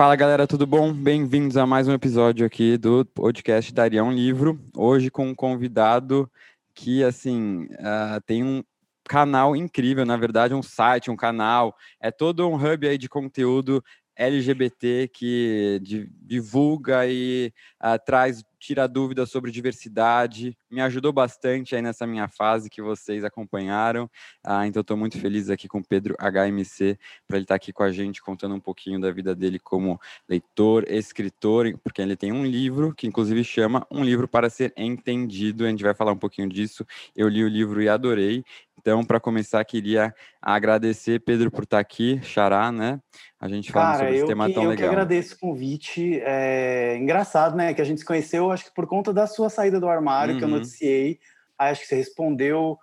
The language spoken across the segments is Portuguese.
Fala galera, tudo bom? Bem-vindos a mais um episódio aqui do podcast Daria um Livro. Hoje com um convidado que, assim, uh, tem um canal incrível, na verdade, um site, um canal, é todo um hub aí de conteúdo LGBT que divulga e uh, traz, tira dúvidas sobre diversidade. Me ajudou bastante aí nessa minha fase que vocês acompanharam. Uh, então, estou muito feliz aqui com o Pedro HMC para ele estar tá aqui com a gente, contando um pouquinho da vida dele como leitor, escritor, porque ele tem um livro que, inclusive, chama Um Livro para Ser Entendido. A gente vai falar um pouquinho disso. Eu li o livro e adorei. Então, para começar, queria agradecer, Pedro, por estar tá aqui, Xará, né? A gente falando sobre esse tema que, tão eu legal. Eu que agradeço o convite. É engraçado, né? Que a gente se conheceu, acho que por conta da sua saída do armário, uhum. que eu uhum. noticiei. Aí acho que você respondeu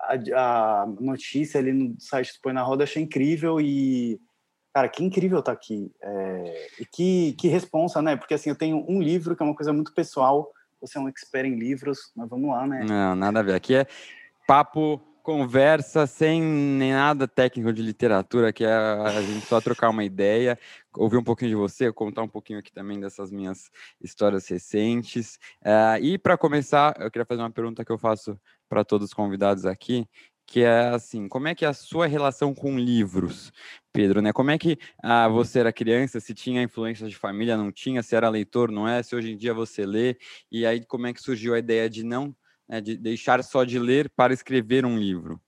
a, a, notícia ali no site do Põe na Roda, achei incrível e... Cara, que incrível estar tá aqui. É, e que, que responsa, né? Porque, assim, eu tenho um livro que é uma coisa muito pessoal. Você é um expert em livros, mas vamos lá, né? Não, nada a ver. Aqui é papo conversa sem nem nada técnico de literatura, que é a gente só trocar uma ideia, ouvir um pouquinho de você, contar um pouquinho aqui também dessas minhas histórias recentes. Uh, e para começar, eu queria fazer uma pergunta que eu faço para todos os convidados aqui, que é assim, como é que é a sua relação com livros, Pedro, né? Como é que ah, você era criança, se tinha influência de família, não tinha, se era leitor, não é, se hoje em dia você lê, e aí como é que surgiu a ideia de não né, de deixar só de ler para escrever um livro?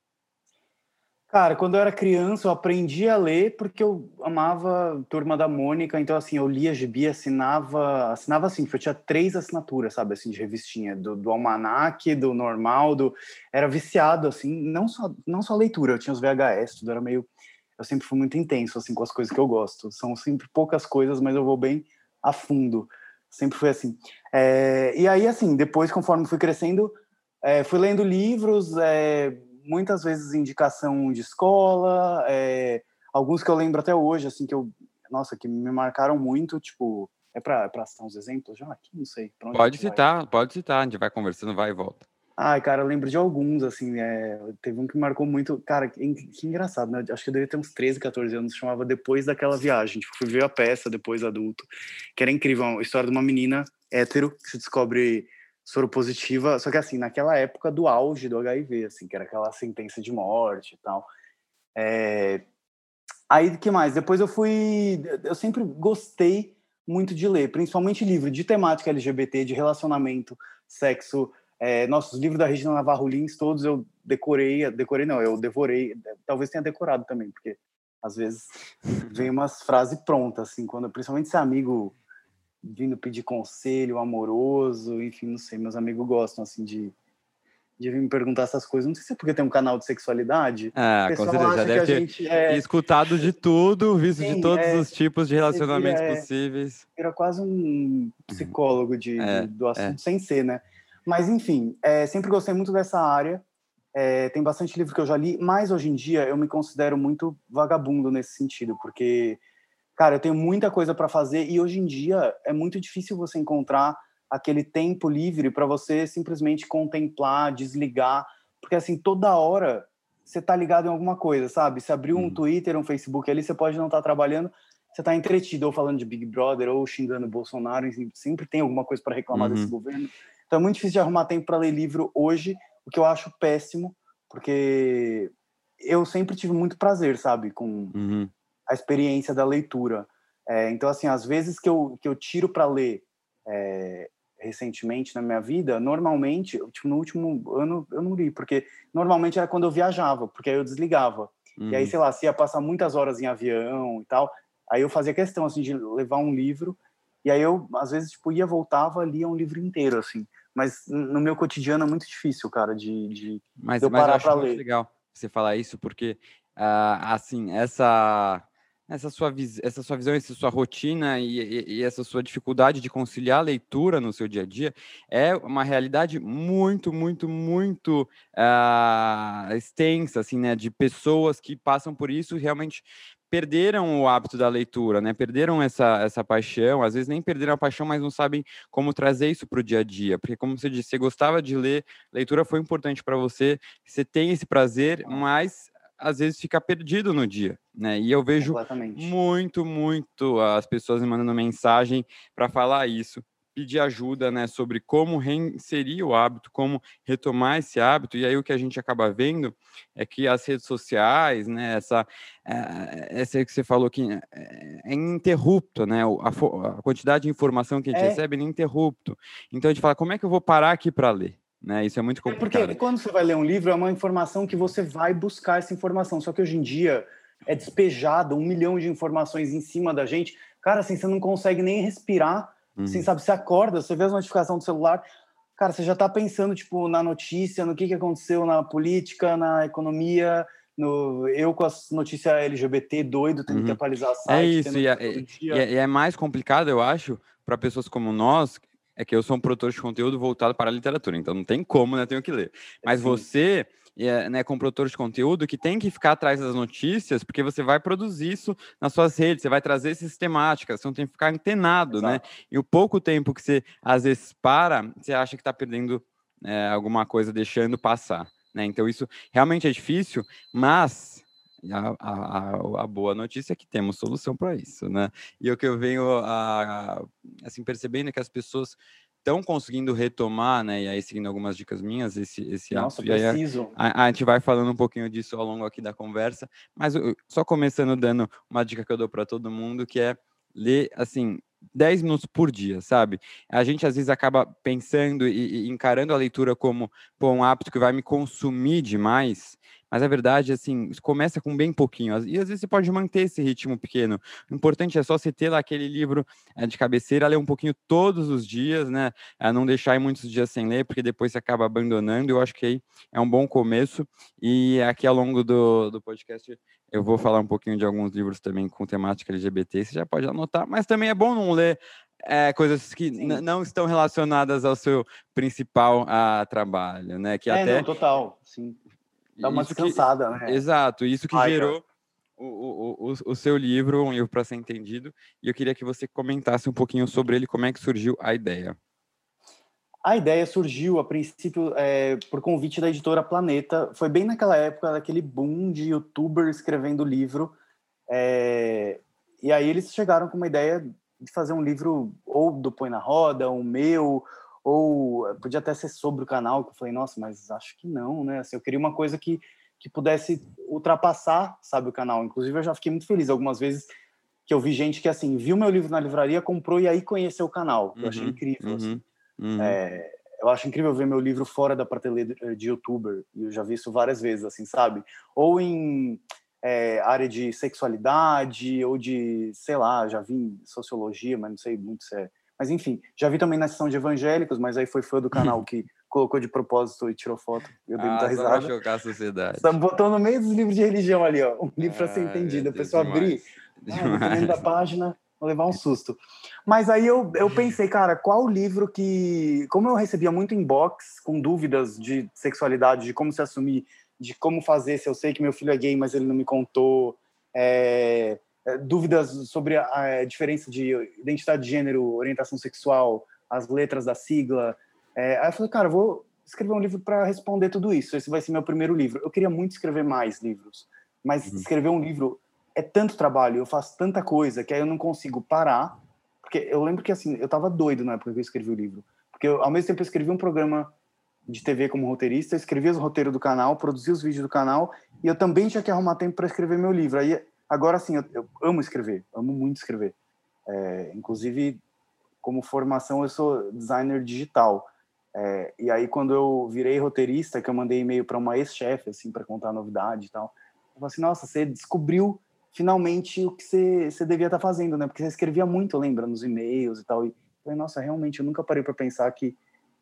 Cara, quando eu era criança, eu aprendi a ler porque eu amava Turma da Mônica, então assim, eu lia gibi, assinava, assinava assim, eu tinha três assinaturas, sabe, assim, de revistinha, do, do almanac, do normal, do... Era viciado, assim, não só, não só leitura, eu tinha os VHS, tudo era meio... Eu sempre fui muito intenso, assim, com as coisas que eu gosto. São sempre poucas coisas, mas eu vou bem a fundo. Sempre foi assim. É... E aí, assim, depois, conforme fui crescendo, é, fui lendo livros, é, muitas vezes indicação de escola, é, alguns que eu lembro até hoje, assim, que eu, nossa, que me marcaram muito, tipo, é para citar uns exemplos já aqui? Não sei. Pode citar, vai. pode citar, a gente vai conversando, vai e volta. Ai, cara, eu lembro de alguns, assim, é, teve um que marcou muito, cara, que, que, engraçado, né? Acho que eu devia ter uns 13, 14 anos, chamava Depois daquela viagem, tipo, fui ver a peça depois adulto, que era incrível, a história de uma menina hétero que se descobre soro positiva, só que assim, naquela época do auge do HIV, assim, que era aquela sentença de morte e tal. É... Aí, que mais? Depois eu fui... Eu sempre gostei muito de ler, principalmente livro de temática LGBT, de relacionamento, sexo. É, nossos livros da Regina Navarro Lins, todos eu decorei, decorei não, eu devorei, talvez tenha decorado também, porque às vezes vem umas frases prontas, assim, quando, principalmente se é amigo vindo pedir conselho amoroso, enfim, não sei, meus amigos gostam, assim, de, de vir me perguntar essas coisas. Não sei se é porque tem um canal de sexualidade. Ah, com certeza, já deve ter gente, é... escutado de tudo, visto Sim, de todos é... os tipos de relacionamentos é... possíveis. Era quase um psicólogo de, é, do assunto, é. sem ser, né? Mas, enfim, sempre gostei muito dessa área. Tem bastante livro que eu já li, mas hoje em dia eu me considero muito vagabundo nesse sentido, porque cara, eu tenho muita coisa para fazer e hoje em dia é muito difícil você encontrar aquele tempo livre para você simplesmente contemplar, desligar, porque assim, toda hora você tá ligado em alguma coisa, sabe? Se abriu um uhum. Twitter, um Facebook ali, você pode não estar tá trabalhando, você tá entretido ou falando de Big Brother ou xingando o Bolsonaro, sempre tem alguma coisa para reclamar uhum. desse governo. Então é muito difícil de arrumar tempo para ler livro hoje, o que eu acho péssimo, porque eu sempre tive muito prazer, sabe, com uhum a experiência da leitura. É, então, assim, às vezes que eu, que eu tiro para ler é, recentemente na minha vida, normalmente, tipo, no último ano eu não li, porque normalmente era quando eu viajava, porque aí eu desligava. Uhum. E aí, uhum. sei lá, se ia passar muitas horas em avião e tal, aí eu fazia questão, assim, de levar um livro, e aí eu, às vezes, tipo, ia, voltava, lia um livro inteiro, assim. Mas no meu cotidiano é muito difícil, cara, de, de, mas, eu parar para ler. legal você falar isso, porque, uh, assim, essa essa sua, essa sua visão, essa sua rotina e, e, e, essa sua dificuldade de conciliar a leitura no seu dia a dia é uma realidade muito, muito, muito uh, extensa, assim, né? De pessoas que passam por isso e realmente perderam o hábito da leitura, né? Perderam essa, essa paixão, às vezes nem perderam a paixão, mas não sabem como trazer isso para o dia a dia. Porque, como você disse, você gostava de ler, leitura foi importante para você, você tem esse prazer, mas às vezes fica perdido no dia, né? E eu vejo muito, muito as pessoas me mandando mensagem para falar isso, pedir ajuda, né, sobre como reinserir o hábito, como retomar esse hábito. E aí o que a gente acaba vendo é que as redes sociais, né, essa, é, essa que você falou que é, é ininterrupto, né? A, a quantidade de informação que a gente é. recebe é ininterrupto. Então a gente fala, como é que eu vou parar aqui para ler? Né? Isso é muito complicado. É porque quando você vai ler um livro, é uma informação que você vai buscar essa informação. Só que hoje em dia é despejado um milhão de informações em cima da gente. Cara, assim, você não consegue nem respirar. Uhum. Assim, sabe, você acorda, você vê as notificações do celular, cara, você já tá pensando, tipo, na notícia, no que, que aconteceu na política, na economia, no, eu com as notícias LGBT doido, tendo uhum. que atualizar a é site. É isso, e é, e é, é mais complicado, eu acho, para pessoas como nós, é que eu sou um produtor de conteúdo voltado para a literatura, então não tem como, né? Tenho que ler. Mas Sim. você, é, né, como produtor de conteúdo, que tem que ficar atrás das notícias, porque você vai produzir isso nas suas redes, você vai trazer essas temáticas, você não tem que ficar antenado, né? Exato. né? E o pouco tempo que você, às vezes, para, você acha que está perdendo é, alguma coisa, deixando passar. Né? Então, isso realmente é difícil, mas a, a, a, boa notícia é que temos solução para isso, né? E o que eu venho a, assim percebendo que as pessoas estão conseguindo retomar, né? E aí seguindo algumas dicas minhas, esse esse Nossa, hábito. preciso. A, a, gente vai falando um pouquinho disso ao longo aqui da conversa, mas só começando dando uma dica que eu dou para todo mundo, que é ler assim 10 minutos por dia, sabe? A gente às vezes acaba pensando e, e encarando a leitura como pô, um hábito que vai me consumir demais, mas a verdade, assim, começa com bem pouquinho. E às vezes você pode manter esse ritmo pequeno. O importante é só você ter lá aquele livro é, de cabeceira, ler um pouquinho todos os dias, né? É, não deixar muitos dias sem ler, porque depois você acaba abandonando. Eu acho que aí é um bom começo. E aqui ao longo do, do podcast eu vou falar um pouquinho de alguns livros também com temática LGBT, você já pode anotar, mas também é bom não ler é, coisas que não estão relacionadas ao seu principal a, ah, trabalho, né? Que é, até não, total, sim. Dá uma isso descansada, que, né? Exato, isso que Ai, gerou o, o, o, o, seu livro, um livro para ser entendido, e eu queria que você comentasse um pouquinho sobre ele, como é que surgiu a ideia. A ideia surgiu, a princípio, é, por convite da editora Planeta. Foi bem naquela época, daquele boom de youtuber escrevendo livro. É, e aí eles chegaram com uma ideia de fazer um livro ou do Põe na Roda, um meu, ou podia até ser sobre o canal, que eu falei, nossa, mas acho que não, né? Assim, eu queria uma coisa que, que pudesse ultrapassar, sabe, o canal. Inclusive, eu já fiquei muito feliz algumas vezes que eu vi gente que, assim, viu meu livro na livraria, comprou e aí conheceu o canal. Eu uhum, achei incrível, uhum, assim. Uhum. É, eu acho incrível ver meu livro fora da prateleira de youtuber, e eu já vi isso várias vezes, assim, sabe? Ou em é, área de sexualidade, ou de, sei lá, já vi em sociologia, mas não sei muito se é mas enfim, já vi também na sessão de evangélicos, mas aí foi fã do canal que colocou de propósito e tirou foto. Eu dei ah, muita risada. Só chocar a sociedade. Só botou no meio dos livros de religião ali, ó. Um livro ah, para ser entendido. A pessoa abrir, ah, da página, vou levar um susto. Mas aí eu, eu pensei, cara, qual livro que. Como eu recebia muito inbox com dúvidas de sexualidade, de como se assumir, de como fazer se eu sei que meu filho é gay, mas ele não me contou. É, é, dúvidas sobre a, diferença de identidade de gênero, orientação sexual, as letras da sigla. É, aí eu falei, cara, eu vou escrever um livro para responder tudo isso. Esse vai ser meu primeiro livro. Eu queria muito escrever mais livros, mas uhum. escrever um livro é tanto trabalho, eu faço tanta coisa que aí eu não consigo parar. Porque eu lembro que assim, eu tava doido na época que eu escrevi o livro. Porque eu, ao mesmo tempo eu escrevi um programa de TV como roteirista, eu escrevia os roteiros do canal, produzia os vídeos do canal, e eu também tinha que arrumar tempo para escrever meu livro. Aí Agora, sim, eu, eu, amo escrever, amo muito escrever. É, inclusive, como formação, eu sou designer digital. É, e aí, quando eu virei roteirista, que eu mandei e-mail para uma ex-chefe, assim, para contar a novidade e tal, eu falei assim: nossa, você descobriu finalmente o que você, você devia estar tá fazendo, né? Porque você escrevia muito, lembra, nos e-mails e tal. E falei, nossa, realmente, eu nunca parei para pensar que.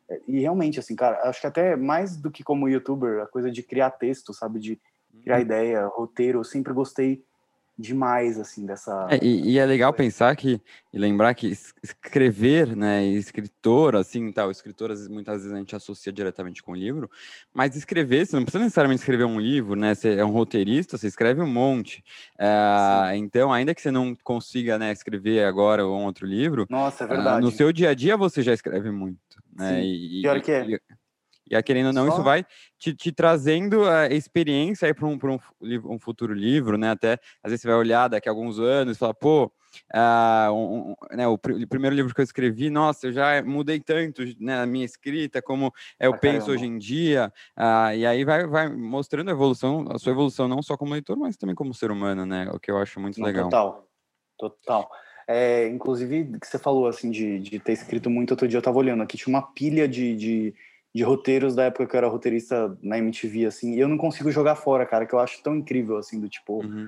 É, e realmente, assim, cara, acho que até mais do que como youtuber, a coisa de criar texto, sabe? De criar uhum. ideia, roteiro, eu sempre gostei demais, assim, dessa... É, e, e, é legal pensar que, e lembrar que escrever, né, escritor, assim, tal, escritor, às vezes, muitas vezes a gente associa diretamente com o livro, mas escrever, você não precisa necessariamente escrever um livro, né, você é um roteirista, você escreve um monte, é, então, ainda que você não consiga, né, escrever agora um outro livro, Nossa, é verdade. Uh, no seu dia a dia você já escreve muito, né, Sim, e, pior que é. E, aí, querendo ou não, Só... isso vai te, te trazendo a experiência aí para um, um, um, futuro livro, né? Até às vezes você vai olhar daqui a alguns anos e falar, pô, uh, um, né, o, pr o, primeiro livro que eu escrevi, nossa, eu já mudei tanto né, a minha escrita, como eu ah, penso caramba. hoje em dia. Uh, e aí vai, vai mostrando a evolução, a sua evolução não só como leitor, mas também como ser humano, né? O que eu acho muito não, legal. Total, total. É, inclusive, que você falou assim de, de ter escrito muito outro dia, eu estava olhando aqui, tinha uma pilha de, de de roteiros da época que eu era roteirista na MTV, assim, e eu não consigo jogar fora, cara, que eu acho tão incrível, assim, do tipo. Uhum.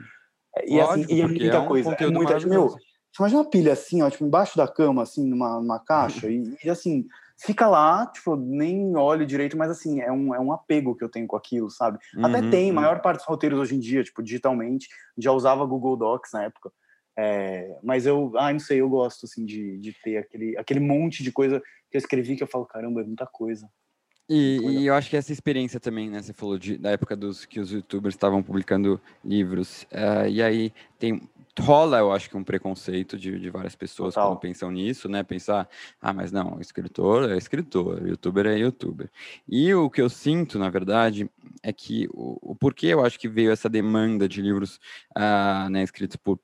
É, e, assim, e é muita é um coisa. É muita, meu, você imagina uma pilha assim, ó, tipo, embaixo da cama, assim, numa, numa caixa, e, e, assim, fica lá, tipo, nem olho direito, mas assim, é um, é um apego que eu tenho com aquilo, sabe? Uhum, Até tem, uhum. maior parte dos roteiros hoje em dia, tipo, digitalmente, já usava Google Docs na época. É, mas eu, ah, não sei, eu gosto, assim, de, de ter aquele, aquele monte de coisa que eu escrevi que eu falo, caramba, é muita coisa. E, e, eu acho que essa experiência também, né? Você falou de, da época dos que os youtubers estavam publicando livros. Uh, e aí tem. Rola, eu acho que um preconceito de, de várias pessoas Total. quando pensam nisso, né? Pensar, ah, mas não, escritor é escritor, youtuber é youtuber. E o que eu sinto, na verdade, é que o, o porquê eu acho que veio essa demanda de livros uh, né, escritos por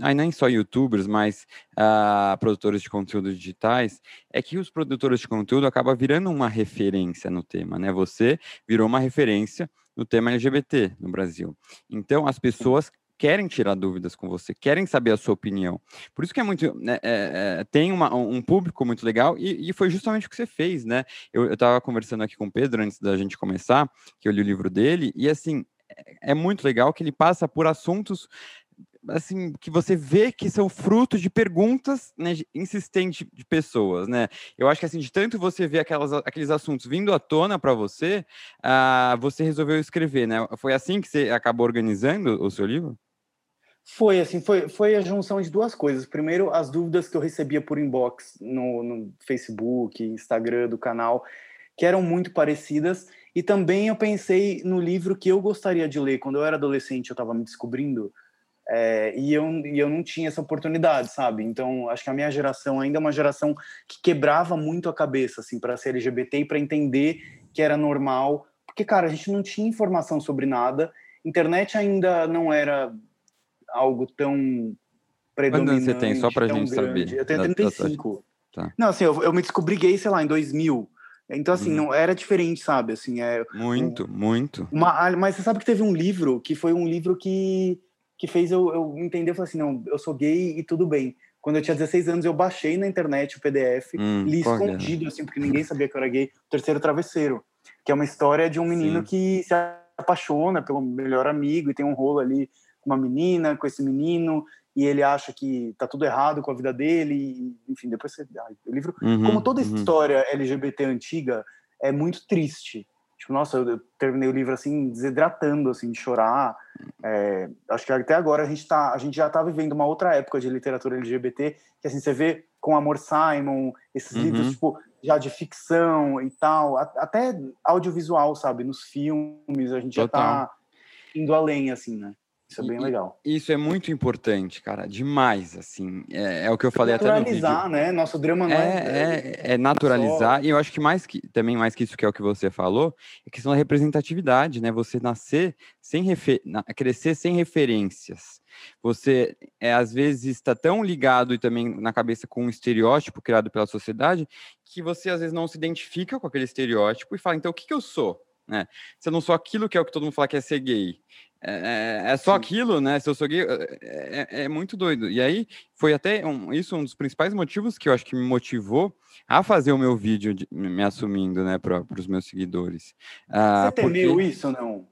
aí nem só youtubers, mas uh, produtores de conteúdo digitais, é que os produtores de conteúdo acabam virando uma referência no tema, né? Você virou uma referência no tema LGBT no Brasil. Então, as pessoas querem tirar dúvidas com você, querem saber a sua opinião. Por isso que é muito. Né, é, é, tem uma, um público muito legal e, e, foi justamente o que você fez, né? Eu estava conversando aqui com o Pedro antes da gente começar, que eu li o livro dele, e assim. É, é muito legal que ele passa por assuntos assim, que você vê que são frutos de perguntas né, insistentes de pessoas, né? Eu acho que assim, de tanto você ver aquelas, aqueles assuntos vindo à tona para você, uh, você resolveu escrever, né? Foi assim que você acabou organizando o seu livro? Foi assim, foi, foi a junção de duas coisas. Primeiro, as dúvidas que eu recebia por inbox no, no Facebook, Instagram do canal, que eram muito parecidas. E também eu pensei no livro que eu gostaria de ler. Quando eu era adolescente, eu estava me descobrindo. É, e, eu, e eu não tinha essa oportunidade, sabe? Então, acho que a minha geração ainda é uma geração que quebrava muito a cabeça, assim, para ser LGBT e para entender que era normal. Porque, cara, a gente não tinha informação sobre nada, internet ainda não era algo tão predominante. Quando você tem, só pra gente grande. saber? Eu tenho 35. Tá. Não, assim, eu, eu, me descobri gay, sei lá, em 2000. Então, assim, hum. não era diferente, sabe? Assim, é, muito, um, muito. Uma, mas você sabe que teve um livro que foi um livro que que fez eu, eu entender, eu falei assim, não, eu sou gay e tudo bem. Quando eu tinha 16 anos, eu baixei na internet o PDF, hum, li escondido, assim, porque ninguém sabia que eu era gay, o Terceiro Travesseiro, que é uma história de um menino Sim. que se apaixona pelo melhor amigo e tem um rolo ali com uma menina, com esse menino, e ele acha que tá tudo errado com a vida dele, e, enfim, depois você... o livro, uhum, como toda uhum. história LGBT antiga, é muito triste. Tipo, nossa, eu, terminei o livro assim, desidratando, assim, de chorar. É, acho que até agora a gente, tá, a gente já está vivendo uma outra época de literatura LGBT, que assim, você vê com Amor Simon, esses uhum. livros, tipo, já de ficção e tal, até audiovisual, sabe? Nos filmes, a gente Total. já tá indo além, assim, né? Isso é bem e, legal. Isso é muito importante, cara, demais, assim. É, é o que eu falei até no vídeo. Naturalizar, né? Nosso drama não é... É, é, é naturalizar, só... e eu acho que mais que, também mais que isso que é o que você falou, é questão da representatividade, né? Você nascer sem, refer... crescer sem referências. Você, é, às vezes, está tão ligado e também na cabeça com um estereótipo criado pela sociedade, que você, às vezes, não se identifica com aquele estereótipo e fala, então, o que, que eu sou? Né? Se eu não sou aquilo que é o que todo mundo fala que é ser gay, é, é, é só Sim. aquilo, né? Se eu sou gay, é, é, é, muito doido. E aí foi até um, isso um dos principais motivos que eu acho que me motivou a fazer o meu vídeo de, me assumindo, né, para os meus seguidores. Ah, Você temeu porque... isso ou não?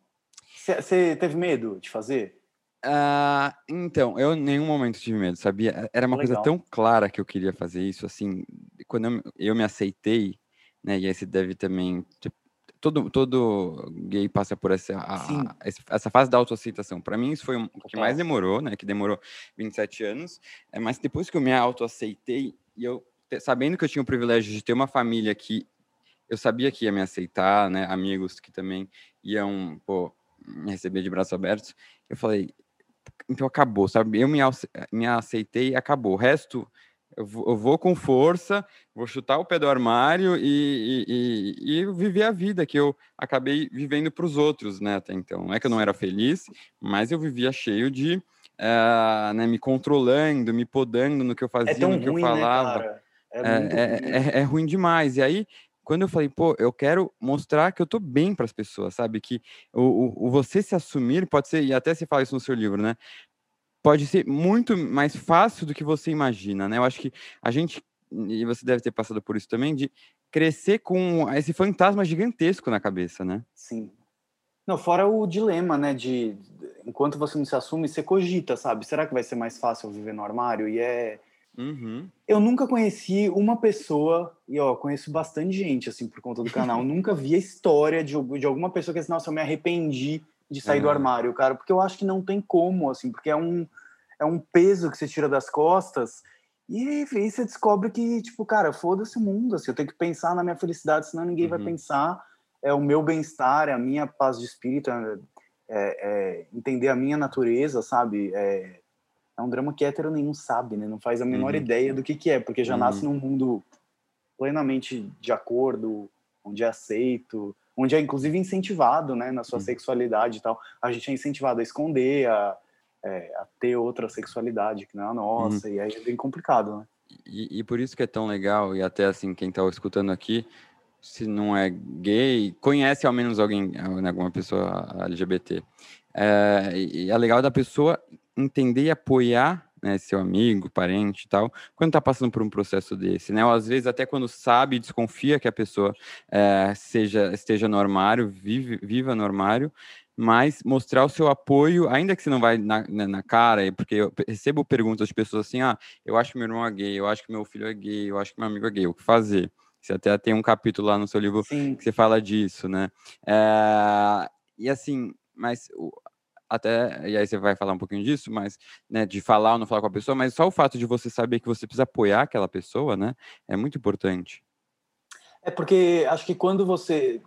Você teve medo de fazer? Ah, então, eu em nenhum momento tive medo, sabia? Era uma Legal. coisa tão clara que eu queria fazer isso, assim, quando eu, eu me aceitei, né? E aí você deve também todo, todo gay passa por essa, a, essa fase da autoaceitação. Para mim, isso foi o que mais demorou, né? Que demorou 27 anos. É, mas depois que eu me autoaceitei, e eu, sabendo que eu tinha o privilégio de ter uma família que eu sabia que ia me aceitar, né? Amigos que também iam, pô, me receber de braços abertos. Eu falei, então acabou, sabe? Eu me, me aceitei e acabou. O resto eu vou, eu vou, com força, vou chutar o pé do armário e, e, e, e viver a vida que eu acabei vivendo para os outros, né? Até então. Não é que eu não era feliz, mas eu vivia cheio de. Uh, né, me controlando, me podando no que eu é fazia, é no que ruim, eu né, falava. Né, é, é, ruim. É, ruim demais. E aí, quando eu falei, pô, eu quero mostrar que eu tô bem para as pessoas, sabe? Que o, o, o, você se assumir pode ser, e até você fala isso no seu livro, né? Pode ser muito mais fácil do que você imagina, né? Eu acho que a gente, e você deve ter passado por isso também, de crescer com esse fantasma gigantesco na cabeça, né? Sim. Não, fora o dilema, né, de enquanto você não se assume, você cogita, sabe? Será que vai ser mais fácil viver no armário? E é... Uhum. Eu nunca conheci uma pessoa, e ó, conheço bastante gente, assim, por conta do canal, nunca vi a história de, de alguma pessoa que assim, nossa, eu me arrependi de sair uhum. do armário, cara, porque eu acho que não tem como, assim, porque é um, é um peso que você tira das costas e aí você descobre que, tipo, cara, foda-se o mundo, assim, eu tenho que pensar na minha felicidade, senão ninguém uhum. vai pensar, é o meu bem-estar, é a minha paz de espírito, é, é, é entender a minha natureza, sabe? É, é, um drama que hétero nenhum sabe, né? Não faz a menor uhum. ideia do que que é, porque já uhum. nasce num mundo plenamente de acordo, onde é aceito, onde é inclusive incentivado, né, na sua uhum. sexualidade e tal. A gente é incentivado a esconder, a, é, a ter outra sexualidade que não é a nossa, uhum. e aí é bem complicado, né? E, e, por isso que é tão legal, e até assim, quem está escutando aqui, se não é gay, conhece ao menos alguém, né, alguma pessoa LGBT. É, e é legal da pessoa entender e apoiar né, seu amigo, parente e tal, quando está passando por um processo desse, né? Ou às vezes até quando sabe, desconfia que a pessoa é, seja esteja no armário, vive, viva no armário, mas mostrar o seu apoio, ainda que você não vai na, na, na, cara, porque eu recebo perguntas de pessoas assim, ah, eu acho que meu irmão é gay, eu acho que meu filho é gay, eu acho que meu amigo é gay, o que fazer? Você até tem um capítulo lá no seu livro Sim. que você fala disso, né? É, e assim, mas até, e aí você vai falar um pouquinho disso, mas, né, de falar ou não falar com a pessoa, mas só o fato de você saber que você precisa apoiar aquela pessoa, né, é muito importante. É porque acho que quando você,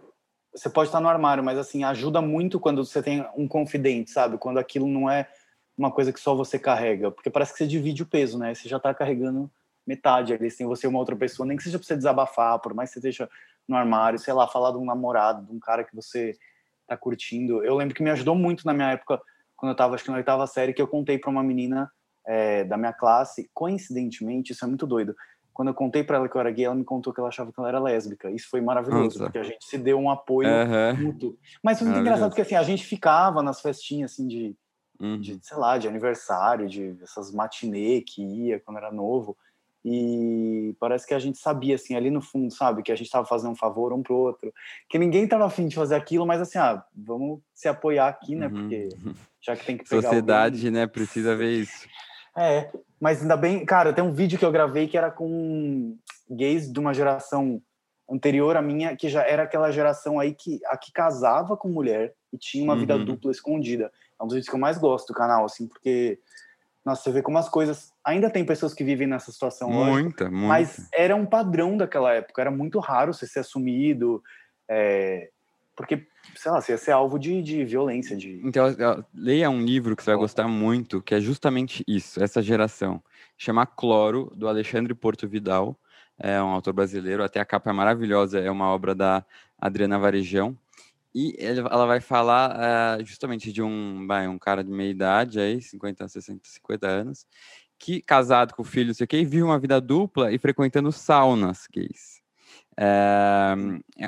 você pode estar no armário, mas assim, ajuda muito quando você tem um confidente, sabe? Quando aquilo não é uma coisa que só você carrega, porque parece que você divide o peso, né? Você já está carregando metade ali, sem você uma outra pessoa, nem que seja para você desabafar, por mais que você esteja no armário, sei lá, falar de um namorado, de um cara que você tá curtindo. Eu lembro que me ajudou muito na minha época, quando eu tava, acho que na oitava série, que eu contei para uma menina é, da minha classe, coincidentemente, isso é muito doido. Quando eu contei para ela que eu era gay, ela me contou que ela achava que ela era lésbica. Isso foi maravilhoso, Nossa. porque a gente se deu um apoio uhum. mútuo. Mas foi muito engraçado porque assim, a gente ficava nas festinhas assim de, uhum. de, sei lá, de aniversário, de essas matinê que ia quando era novo. E parece que a gente sabia, assim, ali no fundo, sabe? Que a gente estava fazendo um favor um pro outro. Que ninguém estava afim de fazer aquilo, mas assim, ah, vamos se apoiar aqui, né? Porque uhum. já que tem que pegar Sociedade, alguém... né? Precisa ver isso. É, mas ainda bem... Cara, tem um vídeo que eu gravei que era com gays de uma geração anterior à minha, que já era aquela geração aí que, a que casava com mulher e tinha uma uhum. vida dupla escondida. É um dos vídeos que eu mais gosto do canal, assim, porque nossa, você vê como as coisas. Ainda tem pessoas que vivem nessa situação muita, muita. Mas era um padrão daquela época. Era muito raro você ser assumido. É, porque, sei lá, você ia ser alvo de, de violência. De... Então, leia um livro que você vai gostar muito, que é justamente isso, essa geração. Chama Cloro, do Alexandre Porto Vidal. É um autor brasileiro, até a capa é maravilhosa, é uma obra da Adriana Varejão. E ela vai falar uh, justamente de um, vai, um cara de meia idade, aí, 50, 60, 50 anos, que casado com filho, não sei o que, vive uma vida dupla e frequentando saunas gays. É,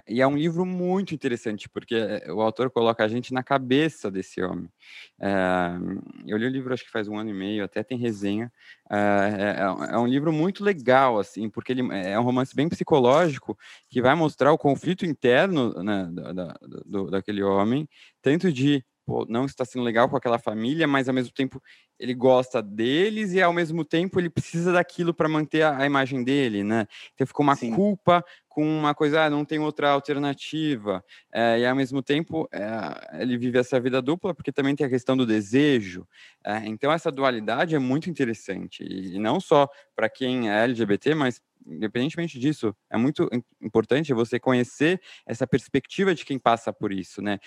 e é um livro muito interessante, porque o autor coloca a gente na cabeça desse homem. É, eu li o livro acho que faz um ano e meio, até tem resenha. É, é, um livro muito legal, assim, porque ele é um romance bem psicológico que vai mostrar o conflito interno né, da, da, do, daquele homem, tanto de não está sendo legal com aquela família, mas ao mesmo tempo ele gosta deles e ao mesmo tempo ele precisa daquilo para manter a, a, imagem dele, né? Então ficou uma Sim. culpa com uma coisa, ah, não tem outra alternativa. É, e ao mesmo tempo é, ele vive essa vida dupla porque também tem a questão do desejo. É, então essa dualidade é muito interessante e, e não só para quem é LGBT, mas independentemente disso, é muito importante você conhecer essa perspectiva de quem passa por isso, né?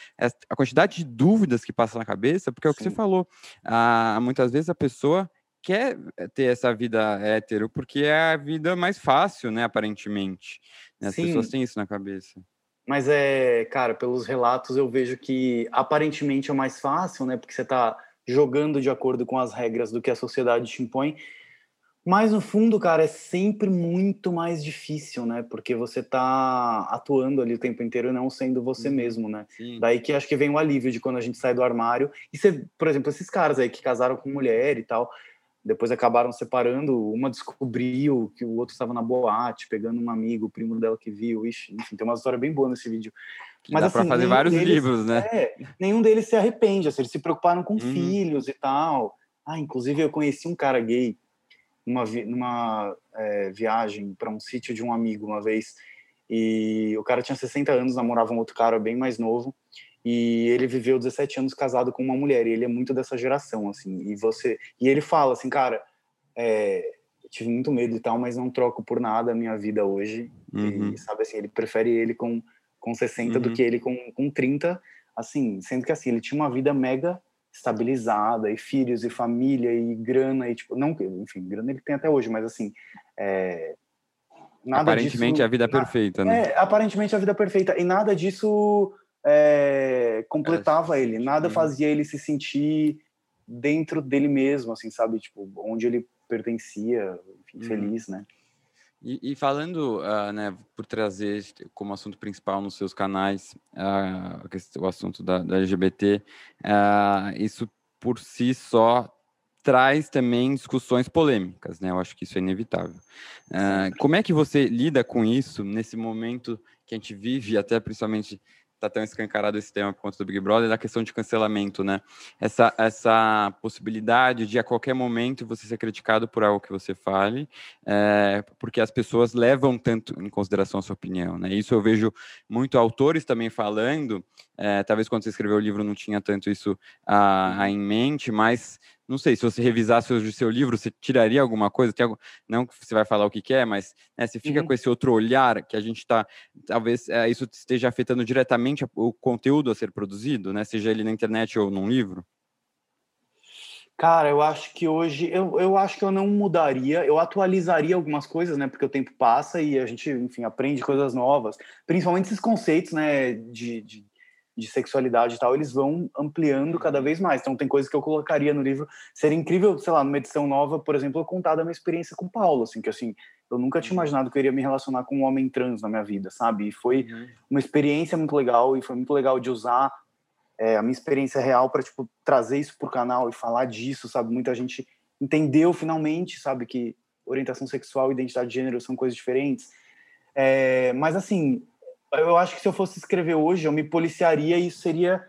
A quantidade de dúvidas que passa na cabeça, porque é o que Sim. você falou. Ah, muitas vezes a pessoa quer ter essa vida hétero porque é a vida mais fácil, né? Aparentemente. Né? As Sim. pessoas têm isso na cabeça. Mas é, cara, pelos relatos eu vejo que aparentemente é mais fácil, né? Porque você está jogando de acordo com as regras do que a sociedade te impõe. Mas no fundo, cara, é sempre muito mais difícil, né? Porque você tá atuando ali o tempo inteiro e não sendo você uhum. mesmo, né? Sim. Daí que acho que vem o alívio de quando a gente sai do armário. E você, por exemplo, esses caras aí que casaram com mulher e tal, depois acabaram separando, uma descobriu que o outro estava na boate, pegando um amigo, o primo dela que viu. Ixi, enfim, tem uma história bem boa nesse vídeo. Mas, Dá assim, para fazer vários deles, livros, né? É, nenhum deles se arrepende, assim, eles se preocuparam com uhum. filhos e tal. Ah, inclusive eu conheci um cara gay numa, numa é, viagem para um sítio de um amigo uma vez e o cara tinha 60 anos, namorava um outro cara bem mais novo e ele viveu 17 anos casado com uma mulher e ele é muito dessa geração assim e você e ele fala assim cara é, tive muito medo e tal mas não troco por nada a minha vida hoje uhum. e sabe assim ele prefere ele com com 60 uhum. do que ele com, com 30 assim sendo que assim ele tinha uma vida mega estabilizada e filhos e família e grana e tipo não enfim grana ele tem até hoje mas assim é, nada aparentemente disso, a vida perfeita né é, aparentemente a vida perfeita e nada disso é, completava é, ele nada sim. fazia ele se sentir dentro dele mesmo assim sabe tipo onde ele pertencia enfim, hum. feliz né e, e, falando, uh, né, por trazer como assunto principal nos seus canais uh, o assunto da, da LGBT, uh, ah, isso por si só traz também discussões polêmicas, né? Eu acho que isso é inevitável. como é que você lida com isso nesse momento que a gente vive, até principalmente tá tão escancarado esse tema por conta do Big Brother, da questão de cancelamento, né? Essa, essa possibilidade de a qualquer momento você ser criticado por algo que você fale, é, porque as pessoas levam tanto em consideração a sua opinião, né? Isso eu vejo muito autores também falando, é, talvez quando você escreveu o livro não tinha tanto isso a, a em mente, mas não sei, se você revisasse hoje o seu livro, você tiraria alguma coisa? Tem não que você vai falar o que quer, mas né, você fica uhum. com esse outro olhar que a gente está. Talvez é, isso esteja afetando diretamente o conteúdo a ser produzido, né? Seja ele na internet ou num livro? Cara, eu acho que hoje eu, eu acho que eu não mudaria, eu atualizaria algumas coisas, né? Porque o tempo passa e a gente, enfim, aprende coisas novas, principalmente esses conceitos, né? De, de de sexualidade e tal, eles vão ampliando cada vez mais. Então, tem coisas que eu colocaria no livro. Seria incrível, sei lá, numa edição nova, por exemplo, eu contar da minha experiência com o Paulo, assim, que assim, eu nunca tinha uhum. imaginado que eu iria me relacionar com um homem trans na minha vida, sabe? E foi uhum. uma experiência muito legal e foi muito legal de usar é, a minha experiência real para tipo trazer isso pro canal e falar disso, sabe? Muita gente entendeu finalmente, sabe, que orientação sexual e identidade de gênero são coisas diferentes. É, mas assim, eu acho que se eu fosse escrever hoje, eu me policiaria e isso seria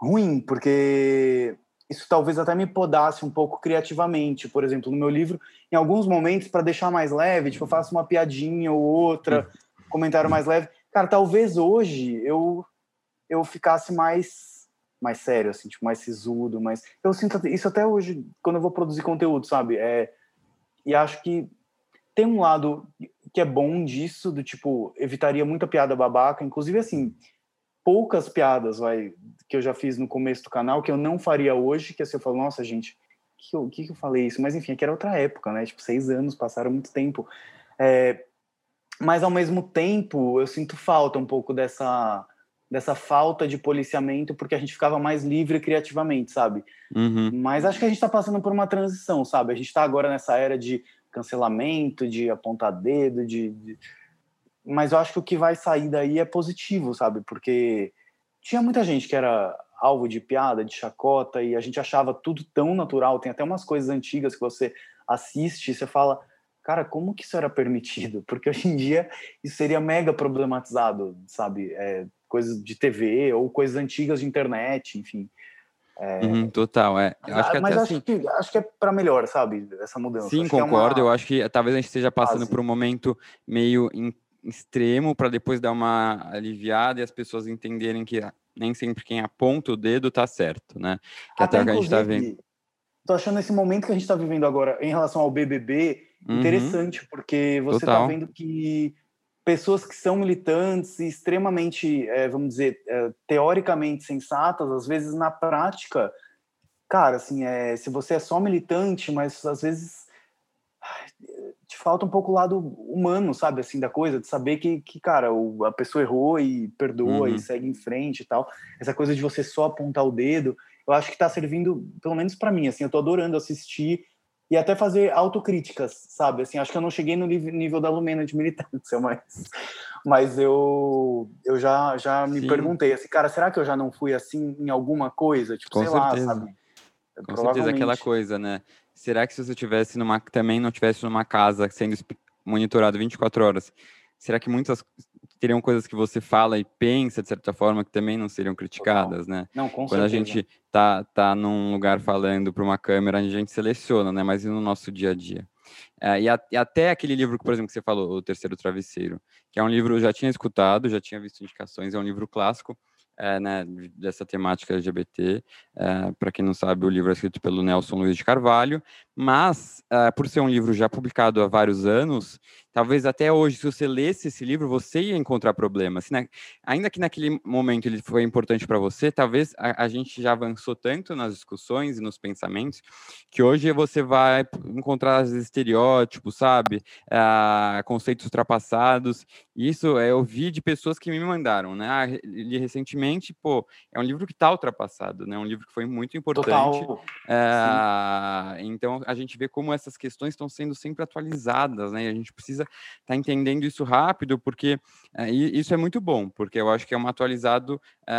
ruim, porque isso talvez até me podasse um pouco criativamente. Por exemplo, no meu livro, em alguns momentos, para deixar mais leve, tipo, eu faço uma piadinha ou outra, comentário mais leve. Cara, talvez hoje eu eu ficasse mais mais sério, assim, tipo, mais sisudo, mas eu sinto isso até hoje quando eu vou produzir conteúdo, sabe? É, e acho que tem um lado que é bom disso, do tipo, evitaria muita piada babaca, inclusive assim, poucas piadas, vai, que eu já fiz no começo do canal, que eu não faria hoje, que assim, eu falo, nossa, gente, que eu, que, que eu falei isso? Mas enfim, aqui era outra época, né? Tipo, seis anos, passaram muito tempo. É, mas ao mesmo tempo, eu sinto falta um pouco dessa dessa falta de policiamento, porque a gente ficava mais livre criativamente, sabe? Uhum. Mas acho que a gente está passando por uma transição, sabe? A gente está agora nessa era de cancelamento, de apontar dedo, de, de, Mas eu acho que o que vai sair daí é positivo, sabe? Porque tinha muita gente que era alvo de piada, de chacota, e a gente achava tudo tão natural. Tem até umas coisas antigas que você assiste e você fala, cara, como que isso era permitido? Porque hoje em dia isso seria mega problematizado, sabe? É, coisas de TV ou coisas antigas de internet, enfim. É, uhum, total, é. Eu acho que mas acho, assim... que, acho que é para melhor, sabe? Essa mudança. Sim, acho concordo. É uma... Eu acho que talvez a gente esteja passando por um momento meio em, extremo para depois dar uma aliviada e as pessoas entenderem que nem sempre quem aponta o dedo tá certo, né? Que até, até o que a gente tá vendo. Tô achando esse momento que a gente está vivendo agora em relação ao BBB uhum. interessante, porque você está vendo que pessoas que são militantes e extremamente, é, vamos dizer, é, teoricamente sensatas, às vezes na prática, cara, assim, é, se você é só militante, mas às vezes te falta um pouco o lado humano, sabe, assim, da coisa, de saber que, que cara, o, a pessoa errou e perdoa uhum. e segue em frente e tal. Essa coisa de você só apontar o dedo, eu acho que está servindo, pelo menos para mim, assim, eu tô adorando assistir e até fazer autocríticas, sabe? Assim, acho que eu não cheguei no nível da Lumena de militância, mas, mas eu, eu já, já me Sim. perguntei, assim, cara, será que eu já não fui assim em alguma coisa? Tipo, Com sei certeza. lá, sabe? Com certeza aquela coisa, né? Será que se você tivesse numa também não tivesse numa casa sendo monitorado 24 horas, será que muitas teriam coisas que você fala e pensa de certa forma que também não seriam criticadas, né? Não, com Quando certeza. a gente tá tá num lugar falando para uma câmera, a gente seleciona, né? Mas e no nosso dia a dia? É, e, a, e, até aquele livro, por exemplo, que você falou, O Terceiro Travesseiro, que é um livro eu já tinha escutado, já tinha visto indicações, é um livro clássico, é, né, dessa temática LGBT. É, Para quem não sabe, o livro é escrito pelo Nelson Luiz de Carvalho, mas é, por ser um livro já publicado há vários anos, talvez até hoje, se você lesse esse livro, você ia encontrar problemas. Ainda que naquele momento ele foi importante para você, talvez a, a, gente já avançou tanto nas discussões e nos pensamentos que hoje você vai encontrar estereótipos, sabe, ah, conceitos ultrapassados. Isso eu vi de pessoas que me mandaram, né? Ah, li recentemente, pô, é um livro que está ultrapassado, né? É um livro que foi muito importante. É, então a gente vê como essas questões estão sendo sempre atualizadas, né? E a gente precisa estar tá entendendo isso rápido, porque é, isso é muito bom, porque eu acho que é um atualizado é,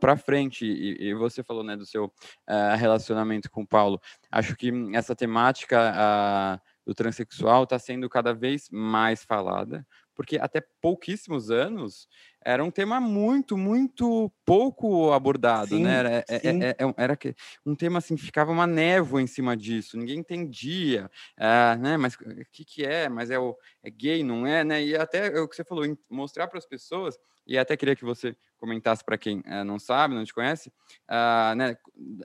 para frente. E, e, você falou, né, do seu é, relacionamento com o Paulo. Acho que essa temática do transexual está sendo cada vez mais falada, porque até pouquíssimos anos era um tema muito, muito pouco abordado, sim, né? Era, é, é, é, é era, um tema assim, ficava uma névoa em cima disso, ninguém entendia, uh, né? Mas o que, que é? Mas é, o, é gay, não é, né? E até o que você falou, mostrar para as pessoas, e até queria que você comentasse para quem uh, não sabe, não te conhece, uh, né,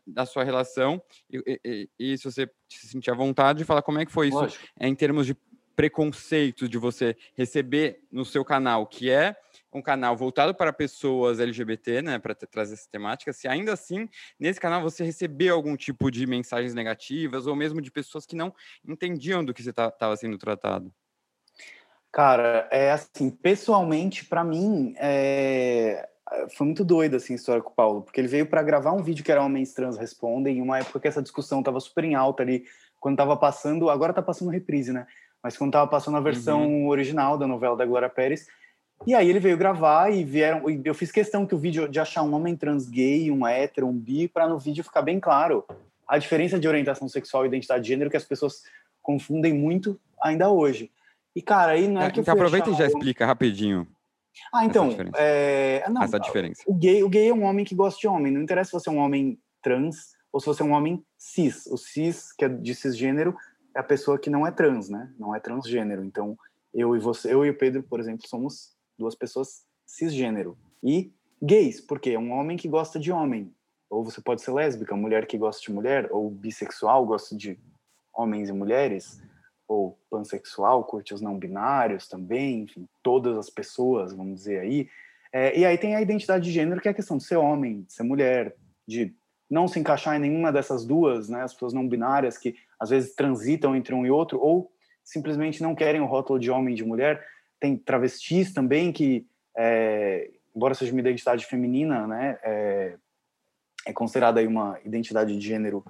da sua relação, e, e, e, se você se sentir à vontade de falar como é que foi isso é, em termos de preconceito de você receber no seu canal, que é um canal voltado para pessoas LGBT, né, para trazer essa temática, se ainda assim, nesse canal você recebeu algum tipo de mensagens negativas ou mesmo de pessoas que não entendiam do que você estava sendo tratado. Cara, é assim, pessoalmente, para mim, é... foi muito doido assim, a história com o Paulo, porque ele veio para gravar um vídeo que era Homens Trans Respondem, em uma época que essa discussão estava super em alta ali, quando estava passando, agora está passando reprise, né? Mas quando estava passando a versão uhum. original da novela da Glória Pérez. E aí ele veio gravar e vieram. Eu fiz questão que o vídeo de achar um homem trans gay, um hétero, um bi, para no vídeo ficar bem claro a diferença de orientação sexual e identidade de gênero que as pessoas confundem muito ainda hoje. E cara, aí não é, é que então aproveita e já explica rapidinho. Ah, então, essa diferença. É... Não, essa diferença. O gay, o gay é um homem que gosta de homem. Não interessa se você é um homem trans ou se você é um homem cis. O cis, que é de cisgênero, é a pessoa que não é trans, né? Não é transgênero. Então, eu e você, eu e o Pedro, por exemplo, somos duas pessoas cisgênero. E gays, porque é um homem que gosta de homem. Ou você pode ser lésbica, mulher que gosta de mulher, ou bissexual, gosta de homens e mulheres, ou pansexual, curte os não binários também, enfim, todas as pessoas, vamos dizer aí. É, e aí tem a identidade de gênero, que é a questão de ser homem, de ser mulher, de não se encaixar em nenhuma dessas duas, né, as pessoas não binárias que às vezes transitam entre um e outro, ou simplesmente não querem o rótulo de homem e de mulher. Tem travestis também que, é, embora seja uma identidade feminina, né, é, é considerada aí uma identidade de gênero,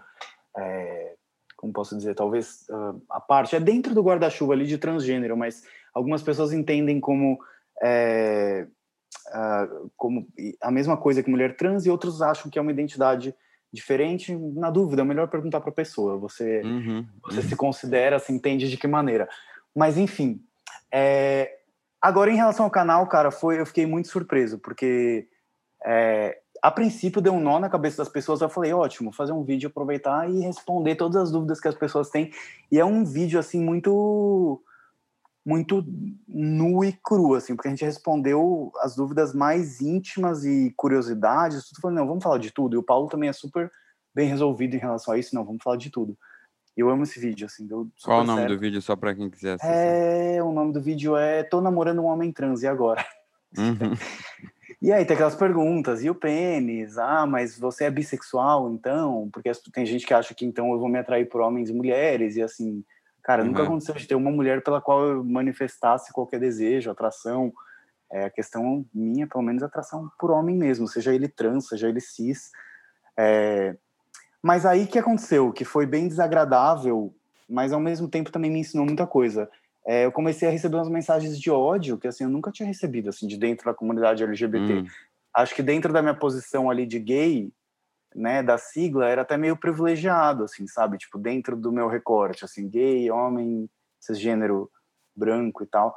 é, como posso dizer, talvez uh, a parte, é dentro do guarda-chuva ali de transgênero, mas algumas pessoas entendem como uh, como a mesma coisa que mulher trans e outros acham que é uma identidade diferente, na dúvida, é melhor perguntar para a pessoa. Você, uhum, você uhum. se considera, se entende de que maneira. Mas, enfim. É... Agora, em relação ao canal, cara, foi, eu fiquei muito surpreso, porque é... a princípio deu um nó na cabeça das pessoas. Eu falei, ótimo, fazer um vídeo, aproveitar e responder todas as dúvidas que as pessoas têm. E é um vídeo assim muito muito nu e cru, assim, porque a gente respondeu as dúvidas mais íntimas e curiosidades, tudo falando, não, vamos falar de tudo. E o Paulo também é super bem resolvido em relação a isso, não, vamos falar de tudo. Eu amo esse vídeo, assim. Qual o nome certo. do vídeo, só para quem quiser assistir? É, o nome do vídeo é Tô namorando um homem trans, e agora? Uhum. e aí tem aquelas perguntas, e o pênis? Ah, mas você é bissexual, então? Porque tem gente que acha que então eu vou me atrair por homens e mulheres, e assim... Cara, uhum. nunca aconteceu de ter uma mulher pela qual eu manifestasse qualquer desejo, atração. É, a questão minha, pelo menos, é atração por homem mesmo, seja ele trans, seja ele cis. É, mas aí que aconteceu, que foi bem desagradável, mas ao mesmo tempo também me ensinou muita coisa. É, eu comecei a receber umas mensagens de ódio que assim eu nunca tinha recebido assim de dentro da comunidade LGBT. Hum. Acho que dentro da minha posição ali de gay, né, da sigla, era até meio privilegiado, assim, sabe? Tipo, dentro do meu recorte, assim, gay, homem, cisgênero branco e tal.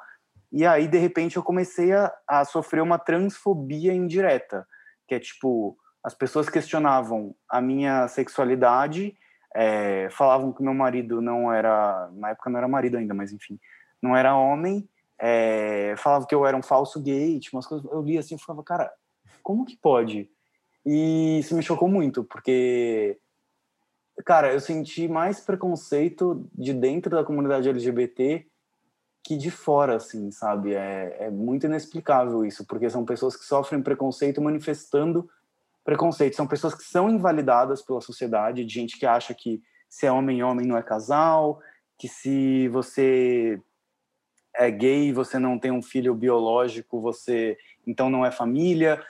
E aí, de repente, eu comecei a, a sofrer uma transfobia indireta, que é tipo, as pessoas questionavam a minha sexualidade, é, falavam que meu marido não era, na época não era marido ainda, mas enfim, não era homem, é, falavam que eu era um falso gay, tipo, umas coisas, eu li assim e falava, cara, como que pode? E isso me chocou muito, porque, cara, eu senti mais preconceito de dentro da comunidade LGBT que de fora, assim, sabe? É, é muito inexplicável isso, porque são pessoas que sofrem preconceito manifestando preconceito. São pessoas que são invalidadas pela sociedade, de gente que acha que se é homem, homem não é casal, que se você é gay, você não tem um filho biológico, você então não é família.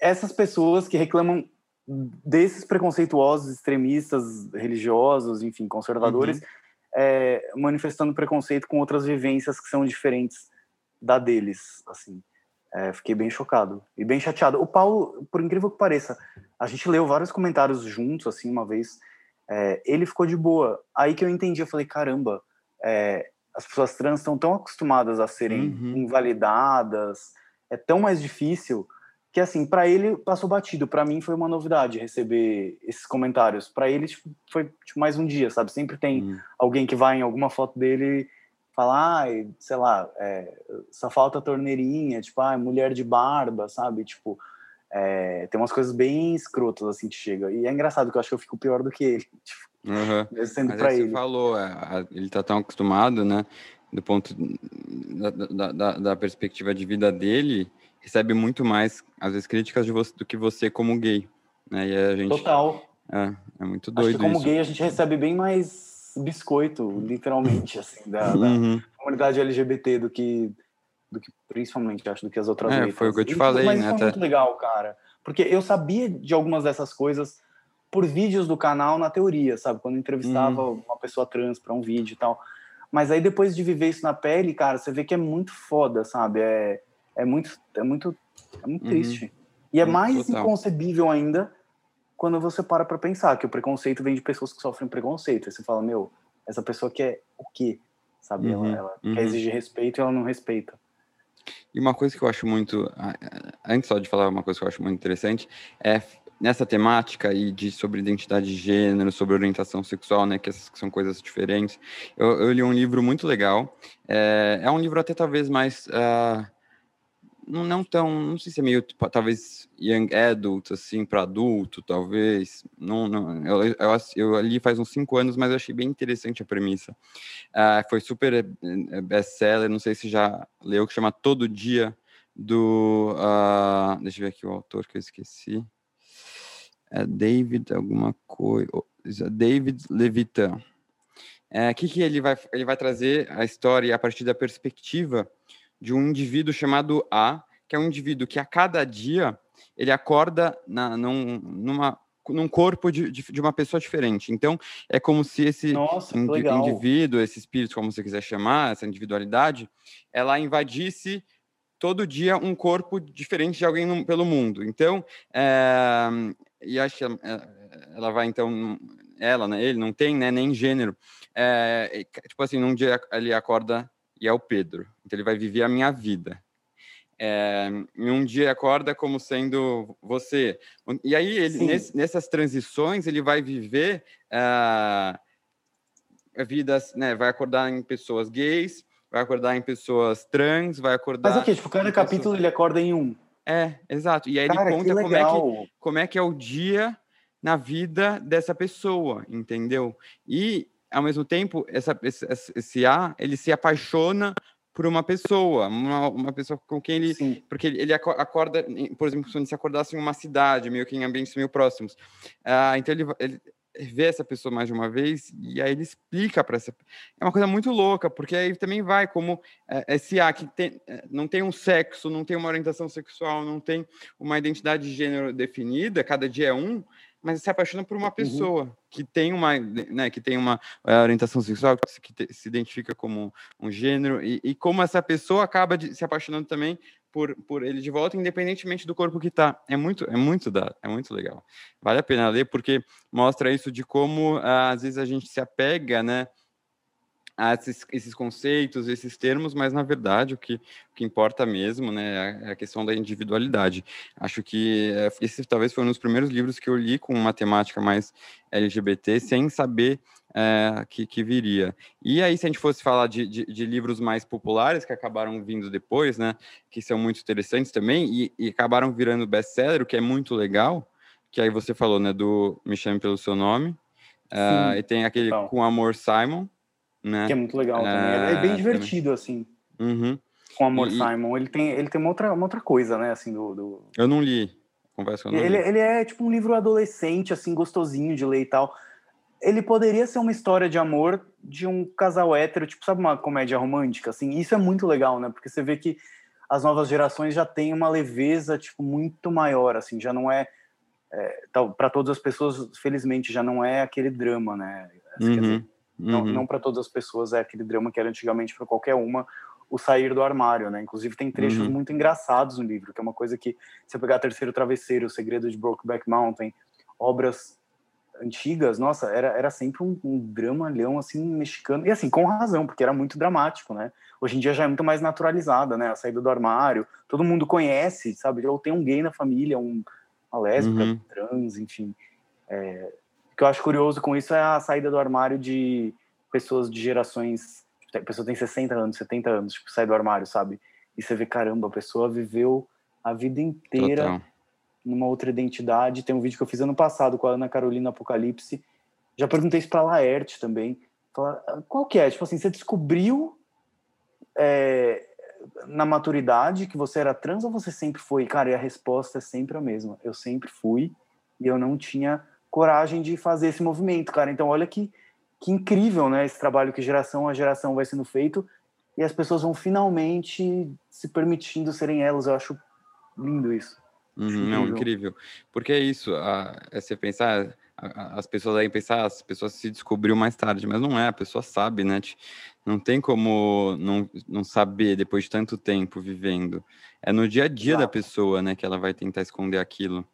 Essas pessoas que reclamam desses preconceituosos, extremistas, religiosos, enfim, conservadores, uhum. é, manifestando preconceito com outras vivências que são diferentes da deles, assim. É, fiquei bem chocado e bem chateado. O Paulo, por incrível que pareça, a gente leu vários comentários juntos, assim, uma vez. É, ele ficou de boa. Aí que eu entendi, eu falei, caramba, é, as pessoas trans estão tão acostumadas a serem uhum. invalidadas, é tão mais difícil que, assim, para ele passou batido. Para mim foi uma novidade receber esses comentários. Para ele tipo, foi tipo, mais um dia, sabe? Sempre tem uhum. alguém que vai em alguma foto dele falar, ah, sei lá, é, só falta torneirinha, tipo, ah, mulher de barba, sabe? Tipo, é, tem umas coisas bem escrotas assim que chega. E é engraçado que eu acho que eu fico pior do que ele. Tipo, uhum. Sendo Mas pra ele. Você falou, é, ele tá tão acostumado, né? Do ponto da, da, da, da, perspectiva de vida dele, recebe muito mais, às vezes, críticas de você, do que você como gay. Né? E a gente, Total. É, é muito doido. Acho que como isso. gay a gente recebe bem mais biscoito, literalmente, assim, da, uhum. da, comunidade LGBT do que, do que principalmente, acho, do que as outras é, letras. Foi o que eu te falei, mas né? Mas muito legal, cara. Porque eu sabia de algumas dessas coisas por vídeos do canal na teoria, sabe? Quando entrevistava uhum. uma pessoa trans para um vídeo e tal. Mas aí depois de viver isso na pele, cara, você vê que é muito foda, sabe? É, é muito, é muito, é muito uhum. triste. E é mais Total. inconcebível ainda quando você para para pensar que o preconceito vem de pessoas que sofrem preconceito. Aí você fala, meu, essa pessoa quer o quê? Sabe? Uhum, ela, ela uhum. quer exigir respeito e ela não respeita. E uma coisa que eu acho muito, antes só de falar uma coisa que eu acho muito interessante, é nessa temática e de sobre identidade de gênero, sobre orientação sexual, né, que essas são coisas diferentes. Eu, eu li um livro muito legal. É, é um livro até talvez mais uh, não, tão, não sei se é meio, tipo, talvez young adult, assim, para adulto, talvez. Não, não, eu, eu, eu ali faz uns cinco anos, mas eu achei bem interessante a premissa. Uh, foi super eh, best-seller, não sei se já leu, que chama Todo Dia, do, uh, deixa eu ver aqui o autor que eu esqueci. É David alguma coisa, David Levitan. O é, que, que ele vai, ele vai trazer a história a partir da perspectiva de um indivíduo chamado A, que é um indivíduo que a cada dia ele acorda na, num, numa, num corpo de, de, uma pessoa diferente. Então, é como se esse Nossa, indi, indivíduo, esse espírito, como você quiser chamar, essa individualidade, ela invadisse todo dia um corpo diferente de alguém no, pelo mundo. Então, é, e acho que ela, ela, vai, então, ela, né, ele não tem né, nem gênero. É, tipo assim, num dia ele acorda e é o Pedro. Então ele vai viver a minha vida. é, em um dia acorda como sendo você. E aí, ele, nesse, nessas transições, ele vai viver uh, vidas, né? Vai acordar em pessoas gays, vai acordar em pessoas trans, vai acordar. Mas aqui, tipo, cada capítulo pessoas... ele acorda em um. É, exato. E aí Cara, ele conta como é, que, como é que é o dia na vida dessa pessoa, entendeu? E ao mesmo tempo, essa, esse, esse A, ele se apaixona por uma pessoa, uma, uma pessoa com quem ele. Sim. Porque ele, ele, acorda, por exemplo, se acordasse em uma cidade, meio que em ambientes meio próximos. Uh, então ele, ele vê essa pessoa mais de uma vez e aí ele explica para essa. É uma coisa muito louca, porque aí também vai como é, esse A que tem, é, não tem um sexo, não tem uma orientação sexual, não tem uma identidade de gênero definida, cada dia é um mas se apaixona por uma uhum. pessoa uhum. que tem uma, né, que tem uma uh, orientação sexual, que, te, se identifica como um gênero, e, e como essa pessoa acaba de, se apaixonando também por, por ele de volta, independentemente do corpo que tá. É muito, é muito da, é muito legal. Vale a pena ler porque mostra isso de como uh, às vezes a gente se apega, né? A esses, esses, conceitos, esses termos, mas na verdade o que, o que importa mesmo né, é a questão da individualidade. Acho que eh, esse talvez foi um dos primeiros livros que eu li com uma temática mais LGBT, sem saber é, que, que, viria. E aí, se a gente fosse falar de, de, de, livros mais populares que acabaram vindo depois, né, que são muito interessantes também, e, e acabaram virando best-seller, o que é muito legal, que aí você falou, né, do Me Chame Pelo Seu Nome, uh, e tem aquele então. Com Amor Simon, né? Que é muito legal também. É, é bem é, divertido, assim. Uhum. Com Amor e, Simon. Ele tem, ele tem uma, outra, uma outra coisa, né? Assim, do, do... Eu não li. Confesso que eu não ele, li. ele é tipo um livro adolescente, assim, gostosinho de ler e tal. Ele poderia ser uma história de amor de um casal hétero, tipo, sabe, uma comédia romântica, assim. Isso é muito legal, né? Porque você vê que as novas gerações já têm uma leveza, tipo, muito maior, assim. Já não é... é para todas as pessoas, felizmente, já não é aquele drama, né? Uhum. Dizer, Uhum. Não, não para todas as pessoas é aquele drama que era antigamente para qualquer uma o sair do armário, né? Inclusive tem trechos uhum. muito engraçados no livro, que é uma coisa que se eu pegar Terceiro Travesseiro, O Segredo de Brokeback Mountain, obras antigas, nossa, era, era sempre um, um dramalhão assim mexicano e assim com razão, porque era muito dramático, né? Hoje em dia já é muito mais naturalizada, né? A saída do armário, todo mundo conhece, sabe? Ou tem um gay na família, um, uma lésbica, uhum. trans, enfim. É, que eu acho curioso com isso é a saída do armário de pessoas de gerações. A pessoa tem 60 anos, 70 anos, tipo, sai do armário, sabe? E você vê, caramba, a pessoa viveu a vida inteira Total. numa outra identidade. Tem um vídeo que eu fiz ano passado com a Ana Carolina Apocalipse. Já perguntei isso pra Laerte também. Qual que é? Tipo assim, você descobriu é, na maturidade que você era trans ou você sempre foi? Cara, e a resposta é sempre a mesma. Eu sempre fui e eu não tinha coragem de fazer esse movimento, cara. Então, olha que, que incrível, né? Esse trabalho que geração a geração vai sendo feito e as pessoas vão finalmente se permitindo serem elas. Eu acho lindo isso. Uhum. Não, incrível. Porque é isso, a, é você pensar, as pessoas aí pensar, as pessoas se descobriu mais tarde, mas não é, a pessoa sabe, né? Não tem como não, não saber depois de tanto tempo vivendo. É no dia a dia Exato. da pessoa, né, que ela vai tentar esconder aquilo.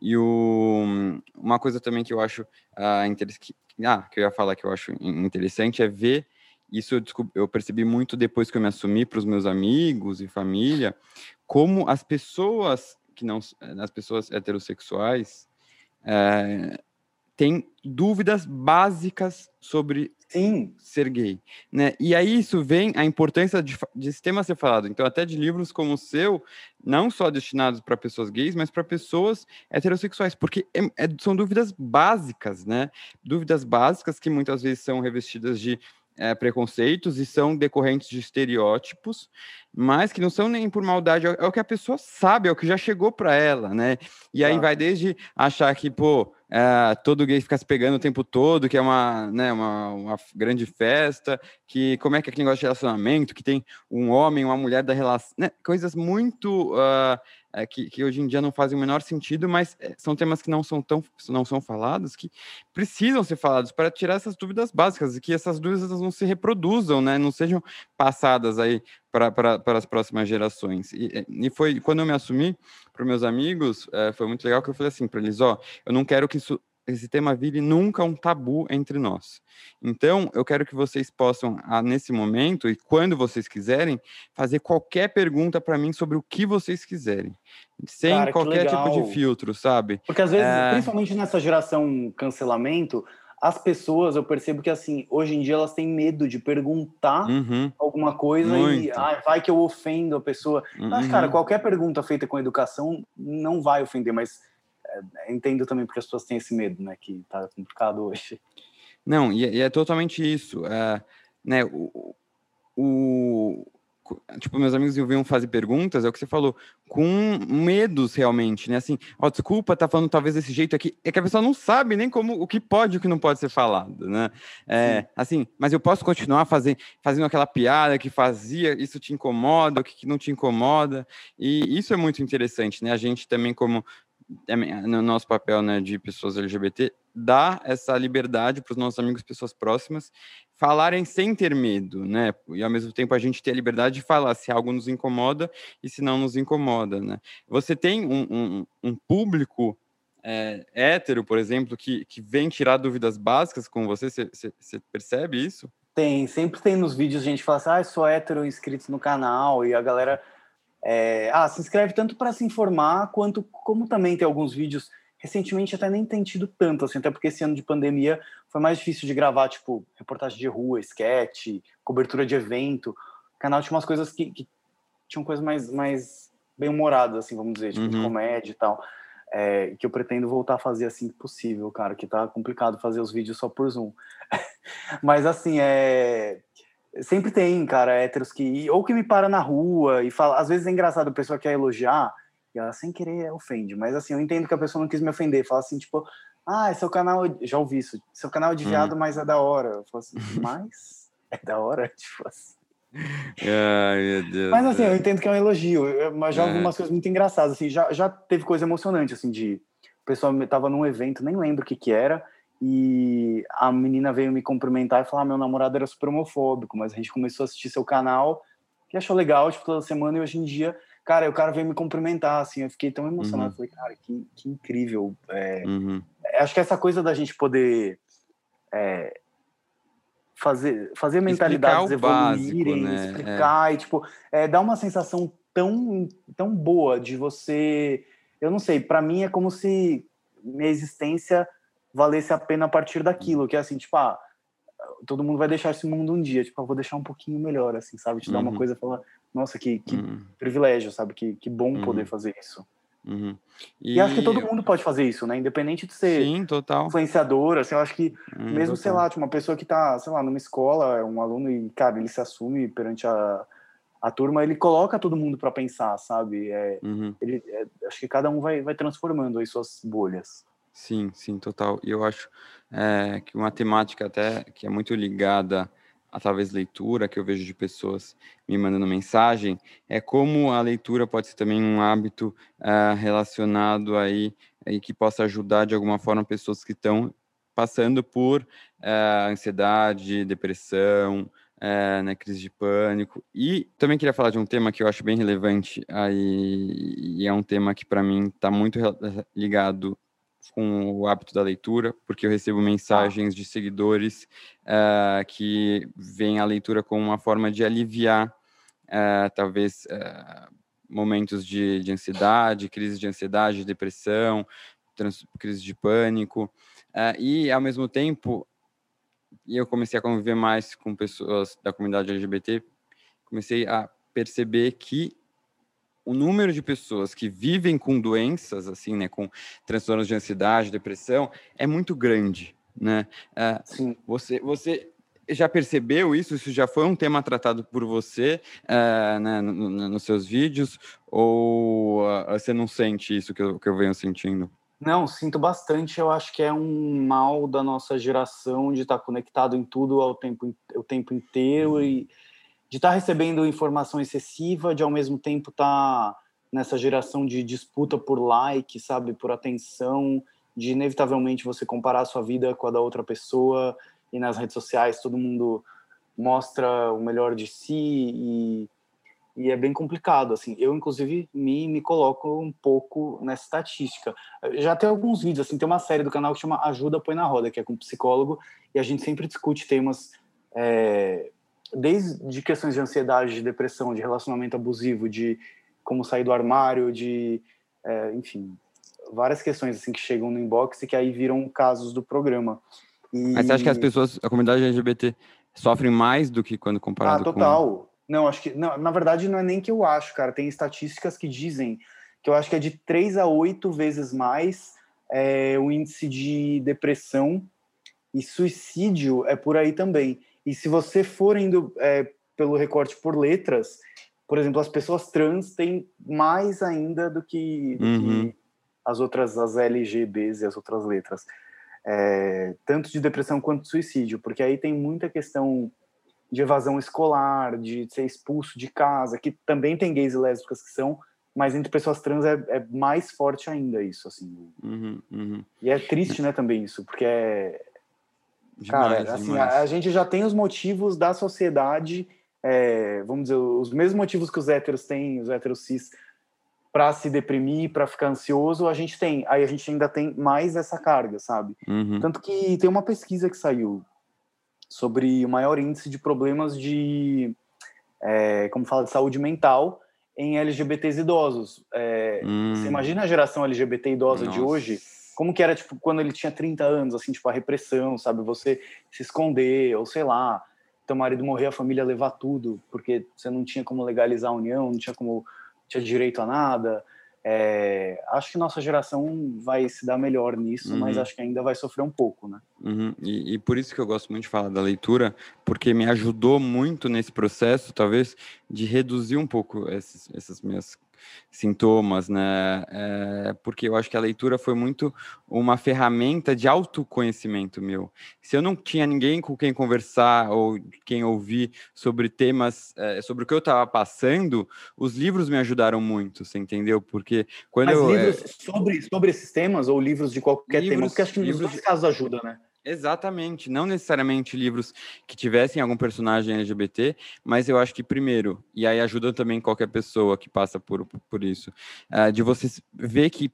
E o, uma coisa também que eu acho ah, interessante, ah, que eu ia falar que eu acho interessante é ver isso eu, eu percebi muito depois que eu me assumi para os meus amigos e família, como as pessoas que não, as pessoas heterossexuais é, têm dúvidas básicas sobre Sim. ser gay, né? E aí isso vem a importância de, de esse tema ser falado. Então, até de livros como o seu, não só destinados para pessoas gays, mas para pessoas heterossexuais, porque é, é, são dúvidas básicas, né? Dúvidas básicas que muitas vezes são revestidas de é, preconceitos e são decorrentes de estereótipos, mas que não são nem por maldade, é, é o que a pessoa sabe, é o que já chegou para ela, né? E aí vai desde achar que, pô, é, todo gay fica se pegando o tempo todo, que é uma, né, uma, uma, grande festa, que como é que é aquele negócio de relacionamento, que tem um homem, uma mulher da relação, né, coisas muito uh, que, que, hoje em dia não fazem o menor sentido, mas é, são temas que não são tão não são falados, que precisam ser falados para tirar essas dúvidas básicas e que essas dúvidas não se reproduzam, né, não sejam passadas aí para, as próximas gerações. E, e foi quando eu me assumi para meus amigos, é, foi muito legal que eu falei assim para eles, ó, eu não quero que isso esse tema vire nunca um tabu entre nós. Então, eu quero que vocês possam, nesse momento, e quando vocês quiserem, fazer qualquer pergunta para mim sobre o que vocês quiserem. Sem Cara, qualquer tipo de filtro, sabe? Porque às vezes, é... principalmente nessa geração cancelamento, as pessoas, eu percebo que assim, hoje em dia elas têm medo de perguntar uhum. alguma coisa Muito. e ah, vai que eu ofendo a pessoa. Uhum. Mas, cara, qualquer pergunta feita com educação não vai ofender, mas é, entendo também porque as pessoas têm esse medo, né? Que tá complicado hoje. Não, e, é, e é totalmente isso. É, né, o, o, tipo, meus amigos vinham fazer perguntas, é o que você falou, com medos realmente, né? Assim, ó, oh, desculpa, tá falando talvez desse jeito aqui. É que a pessoa não sabe nem como o que pode e o que não pode ser falado, né? É, assim, mas eu posso continuar fazer, fazendo aquela piada que fazia, isso te incomoda, o que, que não te incomoda. E isso é muito interessante, né? A gente também, como é, no nosso papel né, de pessoas LGBT, dá essa liberdade para os nossos amigos, pessoas próximas, falarem sem ter medo, né? E ao mesmo tempo a gente ter a liberdade de falar se algo nos incomoda e se não nos incomoda, né? Você tem um, um, um público é, hétero, por exemplo, que, que vem tirar dúvidas básicas com você, você percebe isso? Tem, sempre tem nos vídeos a gente fala assim, ah, sou hétero inscrito no canal, e a galera é, ah, se inscreve tanto para se informar, quanto como também tem alguns vídeos. Recentemente até nem tem tido tanto, assim, até porque esse ano de pandemia foi mais difícil de gravar, tipo, reportagem de rua, sketch, cobertura de evento. O canal tinha umas coisas que, que tinham coisas mais, mais bem humoradas, assim, vamos dizer, tipo, uhum. de comédia e tal. É, que eu pretendo voltar a fazer assim que possível, cara, que tá complicado fazer os vídeos só por Zoom. Mas assim, é Sempre tem, cara, héteros que. Ou que me para na rua e fala. Às vezes é engraçado, a pessoa quer elogiar e ela sem querer ofende. Mas assim, eu entendo que a pessoa não quis me ofender. Fala assim, tipo, ah, seu canal. Já ouvi isso. Seu canal é de viado, hum. mas é da hora. Eu falo assim, mas é da hora? Tipo assim. Ai, meu Deus. Mas assim, eu entendo que é um elogio. Mas já ouvi é. coisas muito engraçadas. Assim, já, já teve coisa emocionante, assim, de. O pessoal tava num evento, nem lembro o que que era e a menina veio me cumprimentar e falar: ah, meu namorado era super homofóbico, mas a gente começou a assistir seu canal, que achou legal, tipo, toda semana, e hoje em dia, cara, o cara veio me cumprimentar, assim, eu fiquei tão emocionado, uhum. falei, cara, que, que incrível. É, uhum. Acho que essa coisa da gente poder é, fazer, fazer mentalidades evoluírem, né? explicar, é. e, tipo, é, dá uma sensação tão, tão boa de você. Eu não sei, para mim é como se minha existência valesse a pena a partir daquilo, que é assim, tipo, ah, todo mundo vai deixar esse mundo um dia, tipo, vou deixar um pouquinho melhor, assim, sabe? Te dar uma uhum. coisa e falar, nossa, que, que uhum. privilégio, sabe? Que, que bom uhum. poder fazer isso. Uhum. E... e... acho que todo mundo pode fazer isso, né? Independente de ser Sim, total. influenciador, assim, eu acho que hum, mesmo, total. sei lá, tipo, uma pessoa que tá, sei lá, numa escola, é um aluno e, cara, ele se assume perante a, a turma, ele coloca todo mundo para pensar, sabe? É, uhum. ele, é, acho que cada um vai, vai transformando aí suas bolhas. Sim, sim, total. E eu acho é, que uma temática até que é muito ligada a talvez leitura, que eu vejo de pessoas me mandando mensagem, é como a leitura pode ser também um hábito é, relacionado aí e que possa ajudar de alguma forma pessoas que estão passando por ansiedade, depressão, é, né, crise de pânico. E também queria falar de um tema que eu acho bem relevante aí, e é um tema que para mim está muito ligado com o hábito da leitura, porque eu recebo mensagens de seguidores uh, que veem a leitura como uma forma de aliviar, uh, talvez, uh, momentos de, de, ansiedade, crise de ansiedade, depressão, crise de pânico. e, ao mesmo tempo, eu comecei a conviver mais com pessoas da comunidade LGBT, comecei a perceber que o número de pessoas que vivem com doenças, assim, né, com transtornos de ansiedade, depressão, é muito grande, né? Sim. Você, você já percebeu isso? Isso já foi um tema tratado por você uh, né, no, no, nos seus vídeos? Ou uh, você não sente isso que eu, que eu venho sentindo? Não, sinto bastante. Eu acho que é um mal da nossa geração de estar conectado em tudo ao tempo, o tempo inteiro uhum. e de estar tá recebendo informação excessiva, de ao mesmo tempo estar tá nessa geração de disputa por like, sabe, por atenção, de inevitavelmente você comparar a sua vida com a da outra pessoa e nas redes sociais todo mundo mostra o melhor de si e, e é bem complicado, assim. Eu, inclusive, me, me coloco um pouco nessa estatística. Já tem alguns vídeos, assim, tem uma série do canal que chama Ajuda Põe na Roda, que é com psicólogo, e a gente sempre discute temas, é, desde questões de ansiedade, de depressão, de relacionamento abusivo, de como sair do armário, de, é, enfim, várias questões, assim, que chegam no inbox e que aí viram casos do programa. E... Mas você acha que as pessoas, a comunidade LGBT, sofrem mais do que quando comparado ah, total. com... Não, acho que. Não, na verdade, não é nem que eu acho, cara. Tem estatísticas que dizem que eu acho que é de 3 a 8 vezes mais é, o índice de depressão e suicídio é por aí também. E se você for indo é, pelo recorte por letras, por exemplo, as pessoas trans têm mais ainda do que, do uhum. que as outras, as LGBs e as outras letras. É, tanto de depressão quanto de suicídio, porque aí tem muita questão de evasão escolar, de ser expulso de casa, que também tem gays e lésbicas que são, mas entre pessoas trans é, é mais forte ainda isso, assim. Uhum, uhum. E é triste, né, também isso, porque é... Demais, Cara, assim, a, a, gente já tem os motivos da sociedade, é, vamos dizer, os mesmos motivos que os héteros têm, os héteros cis, para se deprimir, para ficar ansioso, a gente tem. Aí a gente ainda tem mais essa carga, sabe? Uhum. Tanto que tem uma pesquisa que saiu sobre o maior índice de problemas de, é, como fala, de saúde mental em LGBTs idosos. É, hum. Você imagina a geração LGBT idosa Nossa. de hoje? Como que era, tipo, quando ele tinha 30 anos, assim, tipo, a repressão, sabe? Você se esconder, ou sei lá, teu marido morrer, a família levar tudo, porque você não tinha como legalizar a união, não tinha como, tinha direito a nada. É, acho que nossa geração vai se dar melhor nisso, uhum. mas acho que ainda vai sofrer um pouco, né? Uhum. E, e, por isso que eu gosto muito de falar da leitura, porque me ajudou muito nesse processo, talvez, de reduzir um pouco esses, essas minhas sintomas, né? É, porque eu acho que a leitura foi muito uma ferramenta de autoconhecimento meu. Se eu não tinha ninguém com quem conversar ou quem ouvir sobre temas, é, sobre o que eu estava passando, os livros me ajudaram muito, você entendeu? Porque quando Mas eu, livros é... sobre, sobre esses temas ou livros de qualquer livros, tema, porque acho que nos livros dois casos ajuda, né? Exatamente, não necessariamente livros que tivessem algum personagem LGBT, mas eu acho que primeiro, e aí ajuda também qualquer pessoa que passa por, por isso, uh, de você ver que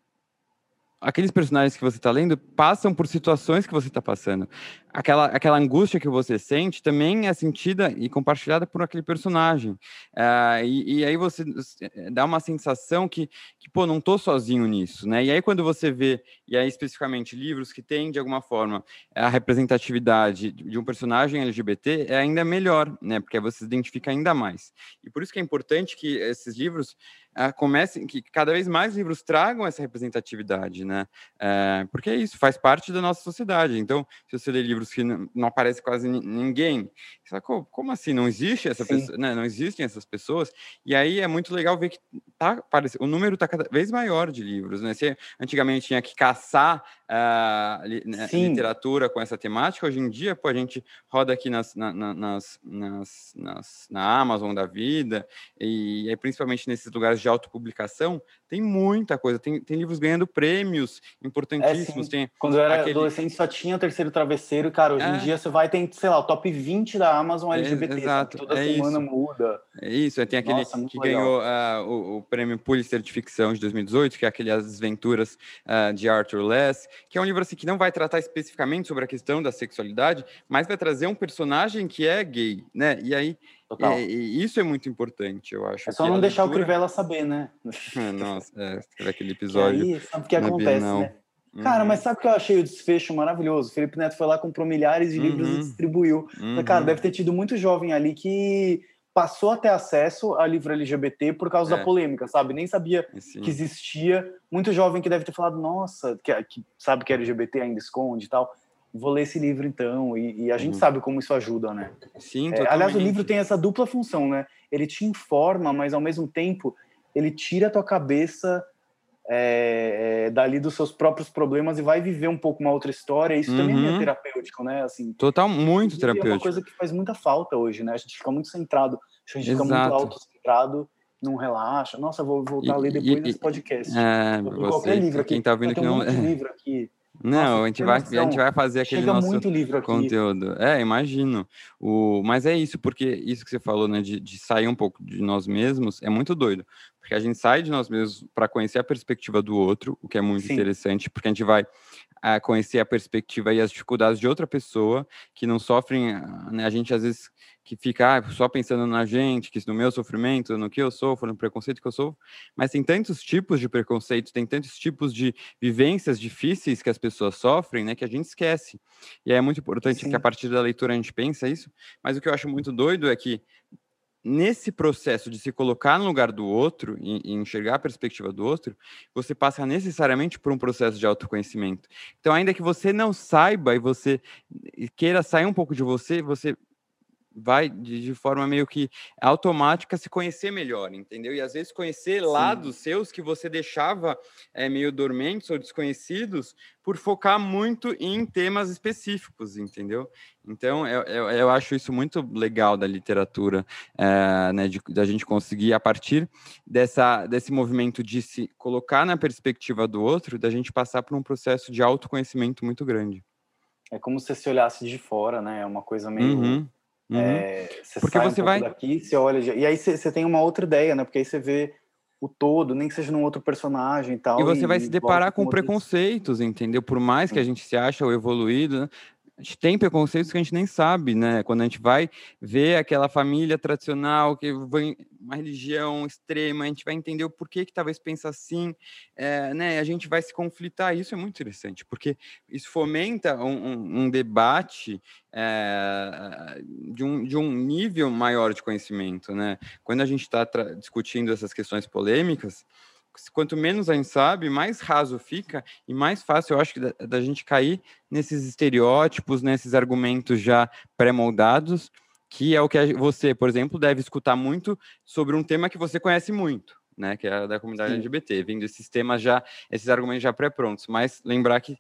aqueles personagens que você está lendo passam por situações que você está passando. Aquela, aquela angústia que você sente também é sentida e compartilhada por aquele personagem. Uh, e, e, aí você eh, dá uma sensação que, que, pô, não estou sozinho nisso, né? E aí quando você vê, e aí especificamente livros que têm, de alguma forma, a representatividade de um personagem LGBT, é ainda melhor, né? Porque você se identifica ainda mais. E por isso que é importante que esses livros uh, comecem, que cada vez mais livros tragam essa representatividade, né? Uh, porque é isso, faz parte da nossa sociedade. Então, se você lê livros que não, aparece quase ninguém, sacou? Como assim? Não existe essa pessoa, né? Não existem essas pessoas. E aí é muito legal ver que tá, parece, o número está cada vez maior de livros, né? Você antigamente tinha que caçar uh, li, né, literatura com essa temática, hoje em dia, pô, a gente roda aqui nas, na, nas, nas, nas, na Amazon da vida, e, e principalmente nesses lugares de autopublicação, tem muita coisa. Tem, tem livros ganhando prêmios importantíssimos. É, tem Quando eu era aquele... adolescente, só tinha o terceiro travesseiro, cara. Hoje é. em dia você vai, tem, sei lá, o top 20 da Amazon LGBT. É, exato. Toda é semana isso. muda. É isso. Tem aquele Nossa, que legal. ganhou uh, o, o, prêmio Pulitzer de ficção de 2018, que é aquele As Desventuras uh, de Arthur Less, que é um livro assim, que não vai tratar especificamente sobre a questão da sexualidade, mas vai trazer um personagem que é gay, né? E aí e, isso é muito importante, eu acho. É só não deixar leitura... o Crivella saber, né? É, nossa, é, aquele episódio. E aí, sabe o que acontece, Bienal. né? Cara, uhum. mas sabe que eu achei o desfecho maravilhoso? O Felipe Neto foi lá, comprou milhares de livros uhum. e distribuiu. Uhum. Cara, deve ter tido muito jovem ali que passou a ter acesso a livro LGBT por causa é. da polêmica, sabe? Nem sabia Sim. que existia. Muito jovem que deve ter falado, nossa, que, que sabe que LGBT ainda esconde e tal vou ler esse livro então. E, e a gente uhum. sabe como isso ajuda, né? Sim, é, Aliás, o livro tem essa dupla função, né? Ele te informa, mas ao mesmo tempo ele tira a tua cabeça é, é, dali dos seus próprios problemas e vai viver um pouco uma outra história. Isso uhum. também é uhum. terapêutico, né? Assim, Total, muito terapêutico. É uma coisa que faz muita falta hoje, né? A gente fica muito centrado, a gente Exato. fica muito autocentrado não relaxa. Nossa, vou voltar e, a ler depois e, desse podcast. É, você, qualquer livro aqui. Quem tá vendo que não... Um livro aqui Não, Nossa, a, gente vai, a gente vai fazer aquele Chega nosso muito livro aqui. conteúdo. É, imagino. O, mas é isso, porque isso que você falou, né, de, de sair um pouco de nós mesmos, é muito doido. Porque a gente sai de nós mesmos para conhecer a perspectiva do outro, o que é muito Sim. interessante, porque a gente vai a conhecer a perspectiva e as dificuldades de outra pessoa que não sofrem, né? A gente às vezes que fica ah, só pensando na gente, que no meu sofrimento, no que eu sofro, no preconceito que eu sofro, mas tem tantos tipos de preconceito, tem tantos tipos de vivências difíceis que as pessoas sofrem, né, que a gente esquece. E é muito importante Sim. que a partir da leitura a gente pensa isso, mas o que eu acho muito doido é que nesse processo de se colocar no lugar do outro e, e, enxergar a perspectiva do outro, você passa necessariamente por um processo de autoconhecimento. Então, ainda que você não saiba e você queira sair um pouco de você, você vai de, de, forma meio que automática se conhecer melhor, entendeu? E às vezes conhecer Sim. lados seus que você deixava é, meio dormentes ou desconhecidos por focar muito em temas específicos, entendeu? Então eu, eu, eu acho isso muito legal da literatura, é, né, de, da gente conseguir a partir dessa desse movimento de se colocar na perspectiva do outro, da gente passar por um processo de autoconhecimento muito grande. É como se você olhasse de fora, né? É uma coisa meio uhum Uhum. É, você Porque você um vai daqui, você olha e aí você, você, tem uma outra ideia, né? Porque aí você vê o todo, nem que seja num outro personagem e tal. E você e, vai se deparar com, com preconceitos, entendeu? Por mais que a gente se ache o evoluído, né? A gente tem preconceitos que a gente nem sabe, né? Quando a gente vai ver aquela família tradicional que vem uma religião extrema, a gente vai entender o porquê que talvez pensa assim, é, né? A gente vai se conflitar. Isso é muito interessante, porque isso fomenta um, um, um debate é, de, um, de um nível maior de conhecimento, né? Quando a gente está discutindo essas questões polêmicas, quanto menos a gente sabe, mais raso fica e mais fácil eu acho que da, da gente cair nesses estereótipos, nesses argumentos já pré-moldados, que é o que você, por exemplo, deve escutar muito sobre um tema que você conhece muito, né, que é da comunidade Sim. LGBT, vindo esses temas já, esses argumentos já pré-prontos, mas lembrar que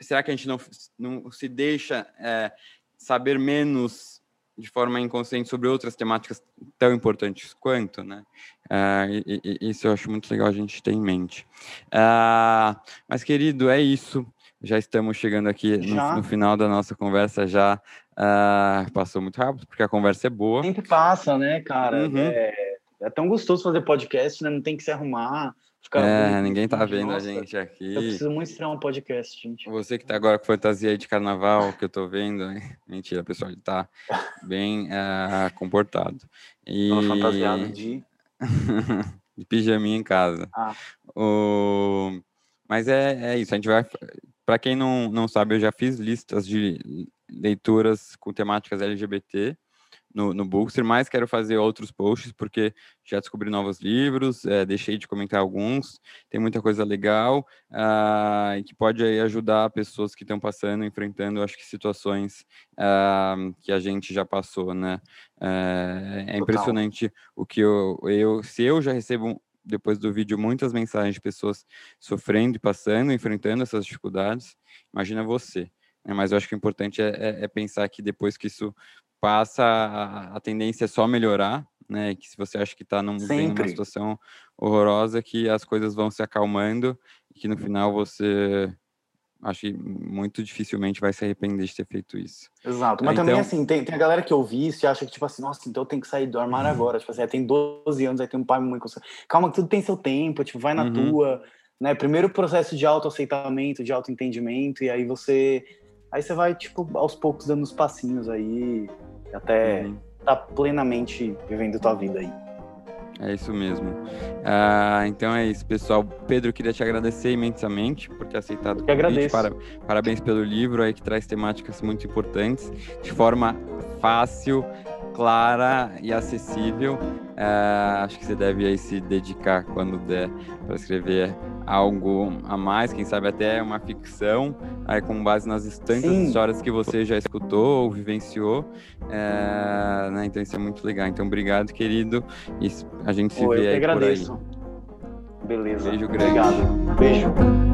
será que a gente não, não se deixa é, saber menos de forma inconsciente sobre outras temáticas tão importantes quanto, né? Uh, e, e, isso eu acho muito legal a gente ter em mente. Uh, mas, querido, é isso. Já estamos chegando aqui no, no, final da nossa conversa. Já uh, passou muito rápido, porque a conversa é boa. Sempre passa, né, cara? Uhum. É, é tão gostoso fazer podcast, né? Não tem que se arrumar Ficar é, ninguém tá vendo nossa, a gente aqui. Eu preciso muito estrear um podcast, gente. Você que tá agora com fantasia de carnaval, que eu tô vendo. Mentira, pessoal, ele tá bem comportado. E... Tô fantasiado de... de pijaminha em casa. Ah. O... Mas é, é isso, a gente vai... Para quem não, não sabe, eu já fiz listas de leituras com temáticas LGBT, no, no Bookster, mas quero fazer outros posts porque já descobri novos livros, é, deixei de comentar alguns, tem muita coisa legal uh, e que pode aí, ajudar pessoas que estão passando, enfrentando, acho que situações uh, que a gente já passou, né? Uh, é impressionante o que eu, eu, se eu já recebo depois do vídeo muitas mensagens de pessoas sofrendo e passando, enfrentando essas dificuldades, imagina você. Né? Mas eu acho que o importante é, é, é pensar que depois que isso passa a, a tendência é só melhorar, né? Que se você acha que está num, numa situação horrorosa, que as coisas vão se acalmando e que no final você acho que muito dificilmente vai se arrepender de ter feito isso. Exato, mas então... também assim, tem, tem a galera que ouve isso e acha que tipo assim, nossa, então eu tenho que sair do armário uhum. agora, tipo assim, tem 12 anos, aí tem um pai muito calma, tudo tem seu tempo, tipo, vai na uhum. tua, né, primeiro processo de autoaceitamento, de autoentendimento, e aí você, aí você vai, tipo, aos poucos dando os passinhos aí, até uhum. tá plenamente vivendo tua vida aí. É isso mesmo. Ah, então é isso, pessoal. Pedro, queria te agradecer imensamente por ter aceitado o convite. Agradeço. Para, parabéns pelo livro aí que traz temáticas muito importantes de forma fácil, clara e acessível. Uh, acho que você deve aí se dedicar quando der para escrever algo a mais, quem sabe até uma ficção, aí com base nas tantas histórias que você já escutou ou vivenciou. Uh, né? Então isso é muito legal. Então obrigado, querido. E a gente se Pô, vê aí agradeço. por aí. Beleza. Beijo grande. Obrigado. Beijo.